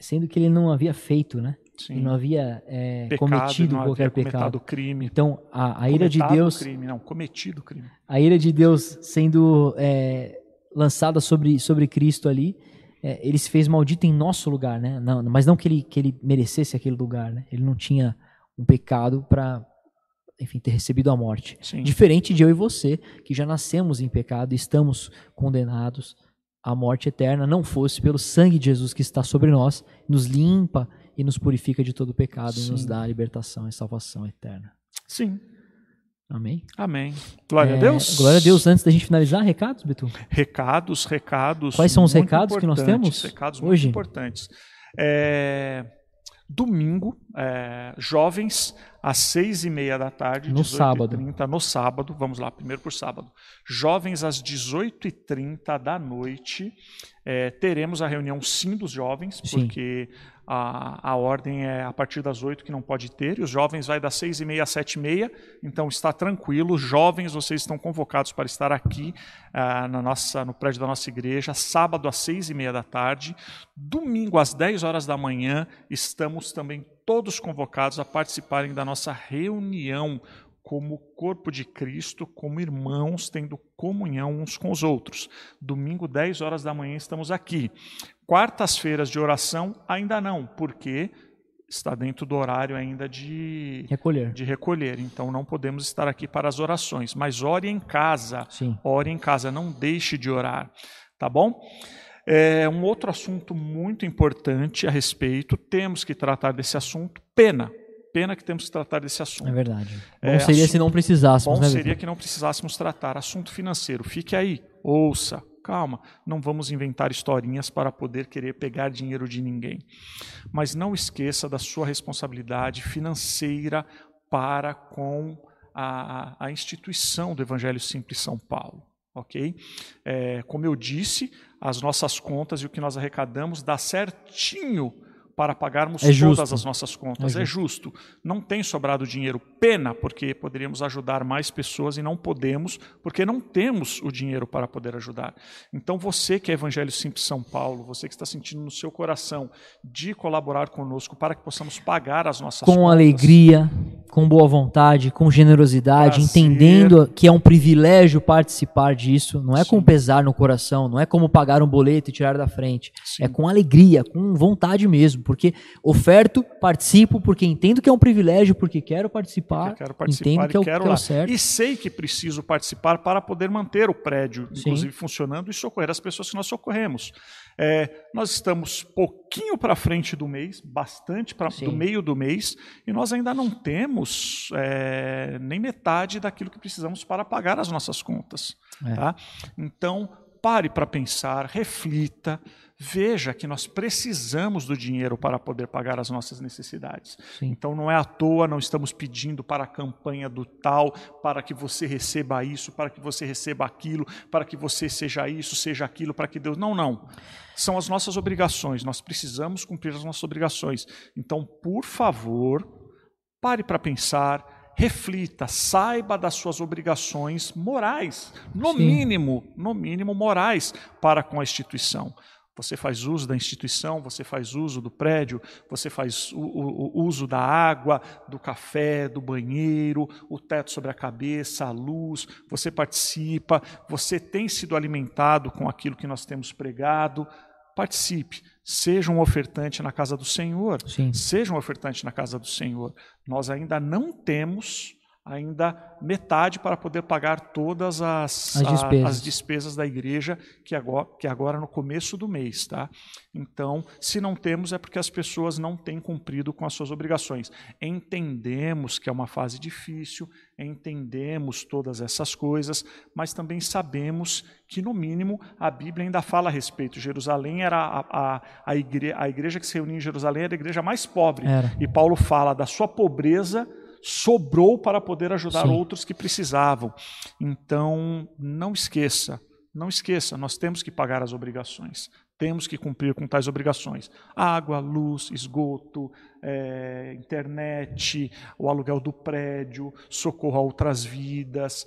sendo que ele não havia feito, né? Sim. Ele não havia é, pecado, cometido não qualquer havia pecado. crime. Então, a, a ira de Deus. crime, não, cometido crime. A ira de Deus sendo é, lançada sobre, sobre Cristo ali, é, ele se fez maldito em nosso lugar, né? Não, mas não que ele, que ele merecesse aquele lugar, né? Ele não tinha um pecado para, enfim, ter recebido a morte. Sim. Diferente de eu e você, que já nascemos em pecado, estamos condenados a morte eterna não fosse pelo sangue de Jesus que está sobre nós, nos limpa e nos purifica de todo pecado Sim. e nos dá a libertação e salvação eterna. Sim. Amém? Amém. Glória é, a Deus. Glória a Deus. Antes da gente finalizar, recados, Betu? Recados, recados. Quais são os recados que nós temos recados hoje? muito importantes. É, Domingo, é, jovens, às seis e meia da tarde. No sábado. 30, no sábado, vamos lá, primeiro por sábado. Jovens, às 18h30 da noite. É, teremos a reunião sim dos jovens, Sim. porque a, a ordem é a partir das 8 que não pode ter, e os jovens vai das 6 e meia às 7 e meia, então está tranquilo. Jovens, vocês estão convocados para estar aqui ah, na nossa, no prédio da nossa igreja, sábado às 6 e meia da tarde. Domingo às 10 horas da manhã, estamos também todos convocados a participarem da nossa reunião como corpo de Cristo, como irmãos, tendo comunhão uns com os outros. Domingo, 10 horas da manhã, estamos aqui. Quartas-feiras de oração, ainda não, porque está dentro do horário ainda de, Recolher. de recolher. Então não podemos estar aqui para as orações. Mas ore em casa. Sim. Ore em casa, não deixe de orar. Tá bom? É, um outro assunto muito importante a respeito, temos que tratar desse assunto, pena. Pena que temos que tratar desse assunto. É verdade. Bom É, seria assu- se não precisássemos, Bom né, seria que não precisássemos tratar assunto financeiro. Fique aí, ouça, calma. Não vamos inventar historinhas para poder querer pegar dinheiro de ninguém. Mas não esqueça da sua responsabilidade financeira para com a, a instituição do Evangelho Simples São Paulo. Ok? É, como eu disse, as nossas contas e o que nós arrecadamos dá certinho para pagarmos É justo. todas as nossas contas. É É justo. Não tem sobrado dinheiro. Pena, porque poderíamos ajudar mais pessoas e não podemos, porque não temos o dinheiro para poder ajudar. Então, você que é Evangelho Simples São Paulo, você que está sentindo no seu coração de colaborar conosco para que possamos pagar as nossas Com contas. alegria, com boa vontade, com generosidade, Prazer. entendendo que é um privilégio participar disso. Não é com Sim. pesar no coração, não é como pagar um boleto e tirar da frente. Sim. É com alegria, com vontade mesmo, porque oferto, participo, porque entendo que é um privilégio, porque quero participar, Porque quero participar entendo que é o, quero que é o certo. E sei que preciso participar para poder manter o prédio, Sim. inclusive funcionando, e socorrer as pessoas que nós socorremos. É, nós estamos pouquinho para frente do mês, bastante para Sim. do meio do mês, e nós ainda não temos é, nem metade daquilo que precisamos para pagar as nossas contas. É. Tá? Então, pare para pensar, reflita, veja que nós precisamos do dinheiro para poder pagar as nossas necessidades. Sim. Então não é à toa, não estamos pedindo para a campanha do tal, para que você receba isso, para que você receba aquilo, para que você seja isso, seja aquilo, para que Deus. Não, não. São as nossas obrigações, nós precisamos cumprir as nossas obrigações. Então, por favor, pare para pensar, reflita, saiba das suas obrigações morais, no Sim. mínimo, no mínimo morais para com a instituição. Você faz uso da instituição, você faz uso do prédio, você faz o, o- o uso da água, do café, do banheiro, o teto sobre a cabeça, a luz, você participa, você tem sido alimentado com aquilo que nós temos pregado. Participe, seja um ofertante na casa do Senhor Sim. seja um ofertante na casa do Senhor. Nós ainda não temos ainda metade para poder pagar todas as, As a- despesas. as despesas da igreja que agora, que agora no começo do mês, tá? Então, se não temos é porque as pessoas não têm cumprido com as suas obrigações. Entendemos que é uma fase difícil, entendemos todas essas coisas, mas também sabemos que no mínimo a Bíblia ainda fala a respeito. Jerusalém era a, a, a, igre, a igreja que se reunia em Jerusalém era a igreja mais pobre. Era. E Paulo fala da sua pobreza sobrou para poder ajudar Sim. outros que precisavam. Então, não esqueça, não esqueça, nós temos que pagar as obrigações. Temos que cumprir com tais obrigações. Água, luz, esgoto, eh, internet, o aluguel do prédio, socorro a outras vidas.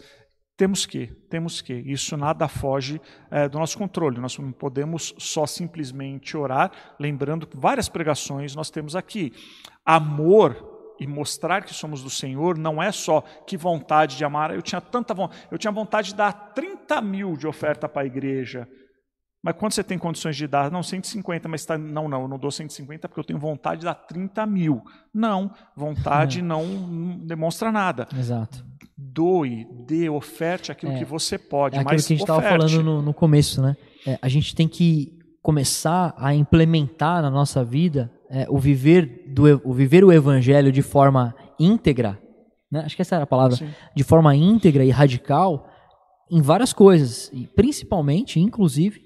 Temos que, temos que. Isso nada foge eh, do nosso controle. Nós não podemos só simplesmente orar, lembrando que várias pregações nós temos aqui. Amor e mostrar que somos do Senhor não é só que vontade de amar. Eu tinha tanta vontade, eu tinha vontade de dar 30 mil de oferta para a igreja. Mas quando você tem condições de dar, não, 150, mas tá, não, não, eu não dou 150 porque eu tenho vontade de dar 30 mil. Não, vontade não, não demonstra nada. Exato. Doe, dê, oferte aquilo É. que você pode, É aquilo mas que a gente estava falando no, no começo, né? É, a gente tem que começar a implementar na nossa vida é, o, viver do, o viver o evangelho de forma íntegra, né? acho que essa era a palavra, Sim. de forma íntegra e radical em várias coisas, e principalmente, inclusive,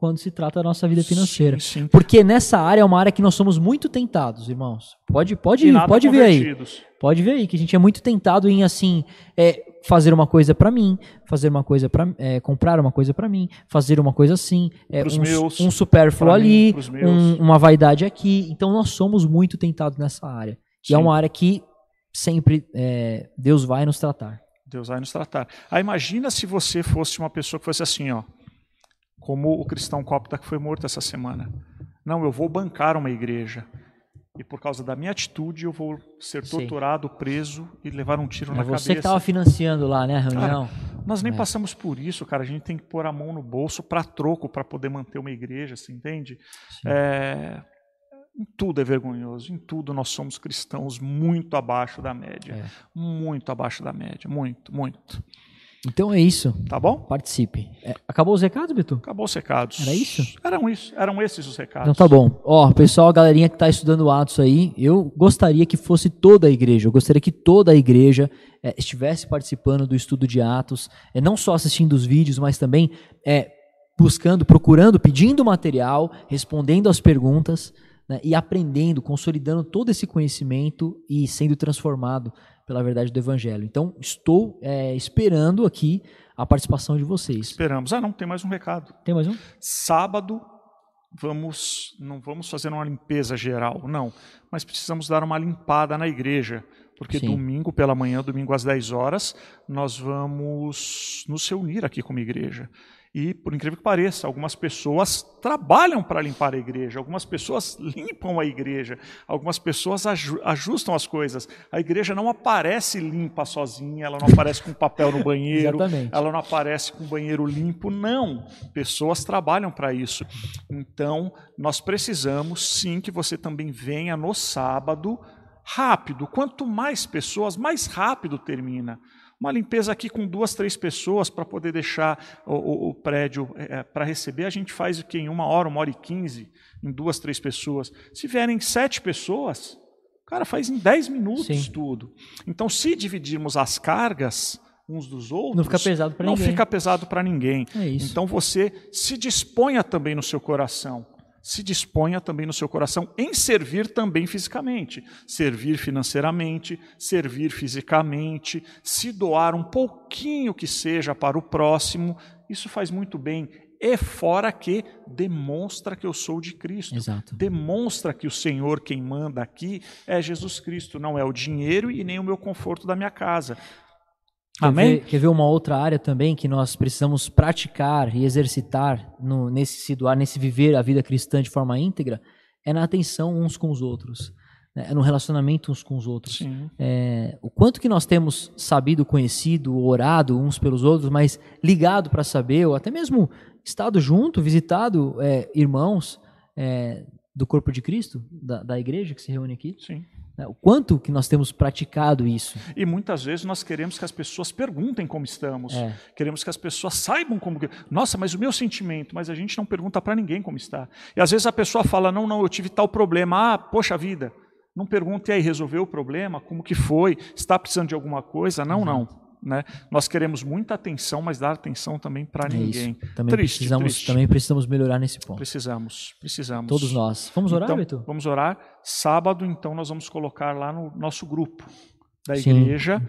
quando se trata da nossa vida financeira. Sim, sim. Porque nessa área é uma área que nós somos muito tentados, irmãos. Pode, pode, pode ver aí. Pode ver aí que a gente é muito tentado em assim é, fazer uma coisa pra mim, fazer uma coisa para comprar uma coisa pra mim, fazer uma coisa assim, é, um, meus, um supérfluo mim, ali, meus. um- uma vaidade aqui. Então nós somos muito tentados nessa área. E é Sim. uma área que sempre é, Deus vai nos tratar. Deus vai nos tratar. Aí imagina se você fosse uma pessoa que fosse assim, ó, como o cristão cópita que foi morto essa semana. Não, eu vou bancar uma igreja. E por causa da minha atitude eu vou ser torturado, preso e levar um tiro É na você cabeça. que estava financiando lá, né, a reunião? Nós nem É. passamos por isso, cara. A gente tem que pôr a mão no bolso para troco para poder manter uma igreja, você entende? É, Em tudo é vergonhoso. Em tudo nós somos cristãos muito abaixo da média. É. Muito abaixo da média. Muito, muito. Então é isso. Tá bom? Participe. É, acabou os recados, Bitu? Acabou os recados. Era isso? Eram isso. Eram esses os recados. Então tá bom. Ó, pessoal, a galerinha que tá estudando Atos aí, eu gostaria que fosse toda a igreja. Eu gostaria que toda a igreja eh, estivesse participando do estudo de Atos, eh, não só assistindo os vídeos, mas também eh, buscando, procurando, pedindo material, respondendo às perguntas né, e aprendendo, consolidando todo esse conhecimento e sendo transformado pela verdade do Evangelho. Então, estou eh, esperando aqui a participação de vocês. Esperamos. Ah, não, tem mais um recado. Tem mais um? Sábado vamos não vamos fazer uma limpeza geral, não, mas precisamos dar uma limpada na igreja, porque Sim. domingo pela manhã, domingo às 10 horas, nós vamos nos reunir aqui como igreja. E, por incrível que pareça, algumas pessoas trabalham para limpar a igreja, algumas pessoas limpam a igreja, algumas pessoas aju- ajustam as coisas. A igreja não aparece limpa sozinha, ela não aparece com papel no banheiro, ela não aparece com banheiro limpo, não. Pessoas trabalham para isso. Então, nós precisamos sim que você também venha no sábado rápido. Quanto mais pessoas, mais rápido termina. Uma limpeza aqui com duas, três pessoas para poder deixar o, o- o prédio para receber, a gente faz o quê? Em uma hora, uma hora e quinze, em duas, três pessoas. Se vierem sete pessoas, cara, faz em dez minutos Sim. tudo. Então, se dividirmos as cargas uns dos outros, Não fica pesado para não ninguém. fica pesado ninguém. É. Então você se disponha também no seu coração. Se disponha também no seu coração em servir também fisicamente. Servir financeiramente, servir fisicamente, se doar um pouquinho que seja para o próximo. Isso faz muito bem. E fora que demonstra que eu sou de Cristo. Exato. Demonstra que o Senhor quem manda aqui é Jesus Cristo, não é o dinheiro e nem o meu conforto da minha casa. Quer Amém? ver, quer ver uma outra área também que nós precisamos praticar e exercitar no, nesse se doar, nesse viver a vida cristã de forma íntegra? É na atenção uns com os outros, né? é no relacionamento uns com os outros. É, o quanto que nós temos sabido, conhecido, orado uns pelos outros, mas ligado para saber, ou até mesmo estado junto, visitado é, irmãos é, do corpo de Cristo, da, da igreja que se reúne aqui. Sim. Né? O quanto que nós temos praticado isso. E muitas vezes nós queremos que as pessoas perguntem como estamos. É. Queremos que as pessoas saibam como. Nossa, mas o meu sentimento, mas a gente não pergunta para ninguém como está. E às vezes a pessoa fala: "Não, não, eu tive tal problema". Ah, poxa vida. Não pergunta e aí resolveu o problema, como que foi? Está precisando de alguma coisa? Não, não, né? Nós queremos muita atenção, mas dar atenção também para É ninguém. isso. Também Triste, precisamos, triste. também precisamos melhorar nesse ponto. Precisamos, precisamos. Todos nós. Vamos orar, então, Vitor? Vamos orar. Sábado, então, nós vamos colocar lá no nosso grupo da Sim. igreja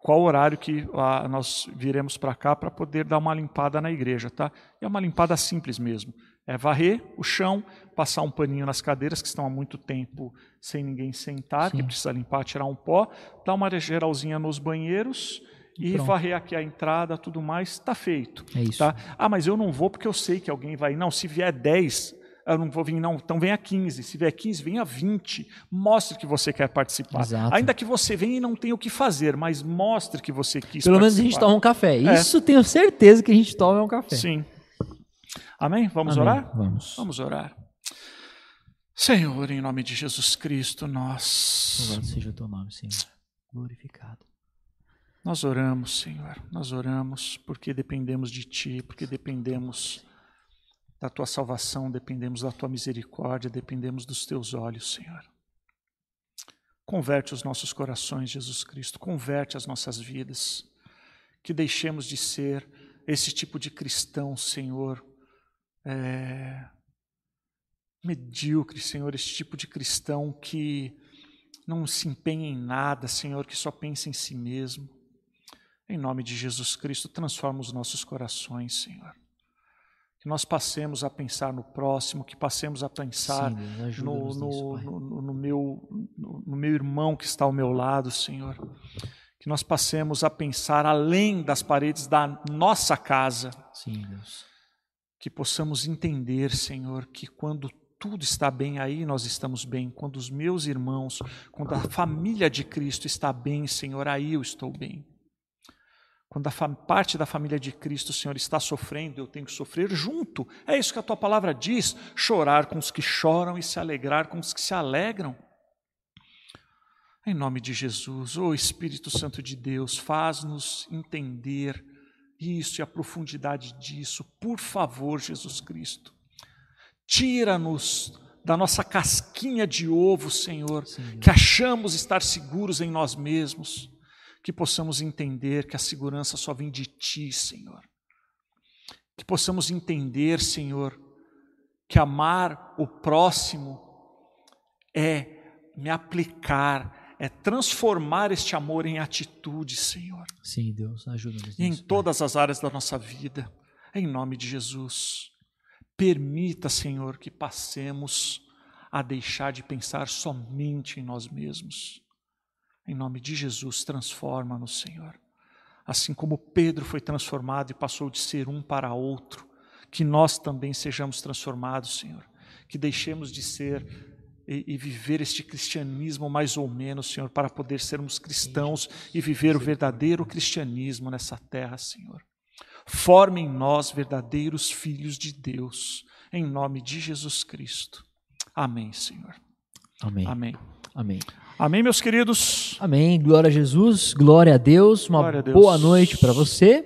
qual horário que ah, nós viremos para cá para poder dar uma limpada na igreja, tá? E é uma limpada simples mesmo. É varrer o chão, passar um paninho nas cadeiras que estão há muito tempo sem ninguém sentar, que Sim. precisa limpar, tirar um pó, dar uma geralzinha nos banheiros e Pronto. varrer aqui a entrada, tudo mais, está feito. É isso. Tá? Ah, mas eu não vou porque eu sei que alguém vai. Não, se vier 10, eu não vou vir, não. Então venha 15. Se vier 15, venha 20. Mostre que você quer participar. Exato. Ainda que você venha e não tenha o que fazer, mas mostre que você quis Pelo menos a gente participar. toma um café. É. Isso tenho certeza que a gente toma um café. Sim. Amém? Vamos Amém. orar? Vamos. Vamos orar. Senhor, em nome de Jesus Cristo, nós. Louvado seja o teu nome, Senhor. Glorificado. Nós oramos, Senhor. Nós oramos porque dependemos de Ti, porque dependemos da Tua salvação, dependemos da Tua misericórdia, dependemos dos Teus olhos, Senhor. Converte os nossos corações, Jesus Cristo. Converte as nossas vidas. Que deixemos de ser esse tipo de cristão, Senhor, é, medíocre, Senhor, esse tipo de cristão que não se empenha em nada, Senhor, que só pensa em si mesmo. Em nome de Jesus Cristo, transforma os nossos corações, Senhor. Que nós passemos a pensar no próximo, que passemos a pensar Sim, no, no, no, no, meu, no meu irmão que está ao meu lado, Senhor. Que nós passemos a pensar além das paredes da nossa casa. Sim, Deus. Que possamos entender, Senhor, que quando tudo está bem, aí nós estamos bem. Quando os meus irmãos, quando a família de Cristo está bem, Senhor, aí eu estou bem. Quando a parte da família de Cristo, Senhor, está sofrendo, eu tenho que sofrer junto. É isso que a tua palavra diz: chorar com os que choram e se alegrar com os que se alegram. Em nome de Jesus, ô oh Espírito Santo de Deus, faz-nos entender isso e a profundidade disso, por favor, Jesus Cristo. Tira-nos da nossa casquinha de ovo, Senhor, Senhor, que achamos estar seguros em nós mesmos que possamos entender que a segurança só vem de Ti, Senhor. Que possamos entender, Senhor, que amar o próximo é me aplicar, é transformar este amor em atitude, Senhor. Sim, Deus, ajuda-nos. Em todas as áreas da nossa vida, em nome de Jesus. Permita, Senhor, que passemos a deixar de pensar somente em nós mesmos em nome de Jesus, transforma-nos, Senhor. Assim como Pedro foi transformado e passou de ser um para outro, que nós também sejamos transformados, Senhor. Que deixemos de ser e, e, viver este cristianismo mais ou menos, Senhor, para poder sermos cristãos e viver o verdadeiro cristianismo nessa terra, Senhor. Forme em nós verdadeiros filhos de Deus, em nome de Jesus Cristo. Amém, Senhor. Amém. Amém. Amém. Amém, meus queridos? Amém. Glória a Jesus, glória a Deus. Uma a Deus. boa noite para você.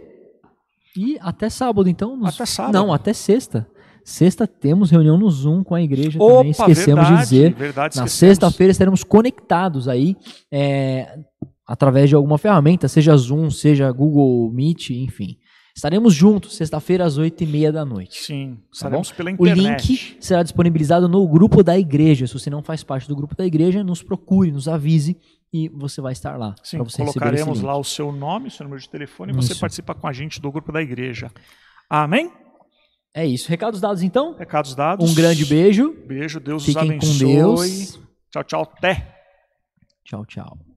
E até sábado, então. Nos... Até sábado. Não, até sexta. Sexta temos reunião no Zoom com a igreja Opa, também. Esquecemos verdade, de dizer. Verdade, Na sexta-feira estaremos conectados aí é, através de alguma ferramenta, seja Zoom, seja Google Meet, enfim. Estaremos juntos, sexta-feira, às oito e meia da noite. Sim, tá estaremos tá pela internet. O link será disponibilizado no grupo da igreja. Se você não faz parte do grupo da igreja, nos procure, nos avise e você vai estar lá. Sim, colocaremos lá o seu nome, o seu número de telefone e você participa com a gente do grupo da igreja. Amém? É isso. Recados dados então? Recados dados. Um grande beijo. Beijo, Deus Fiquem os abençoe. Com Deus. Tchau, tchau, até. Tchau, tchau.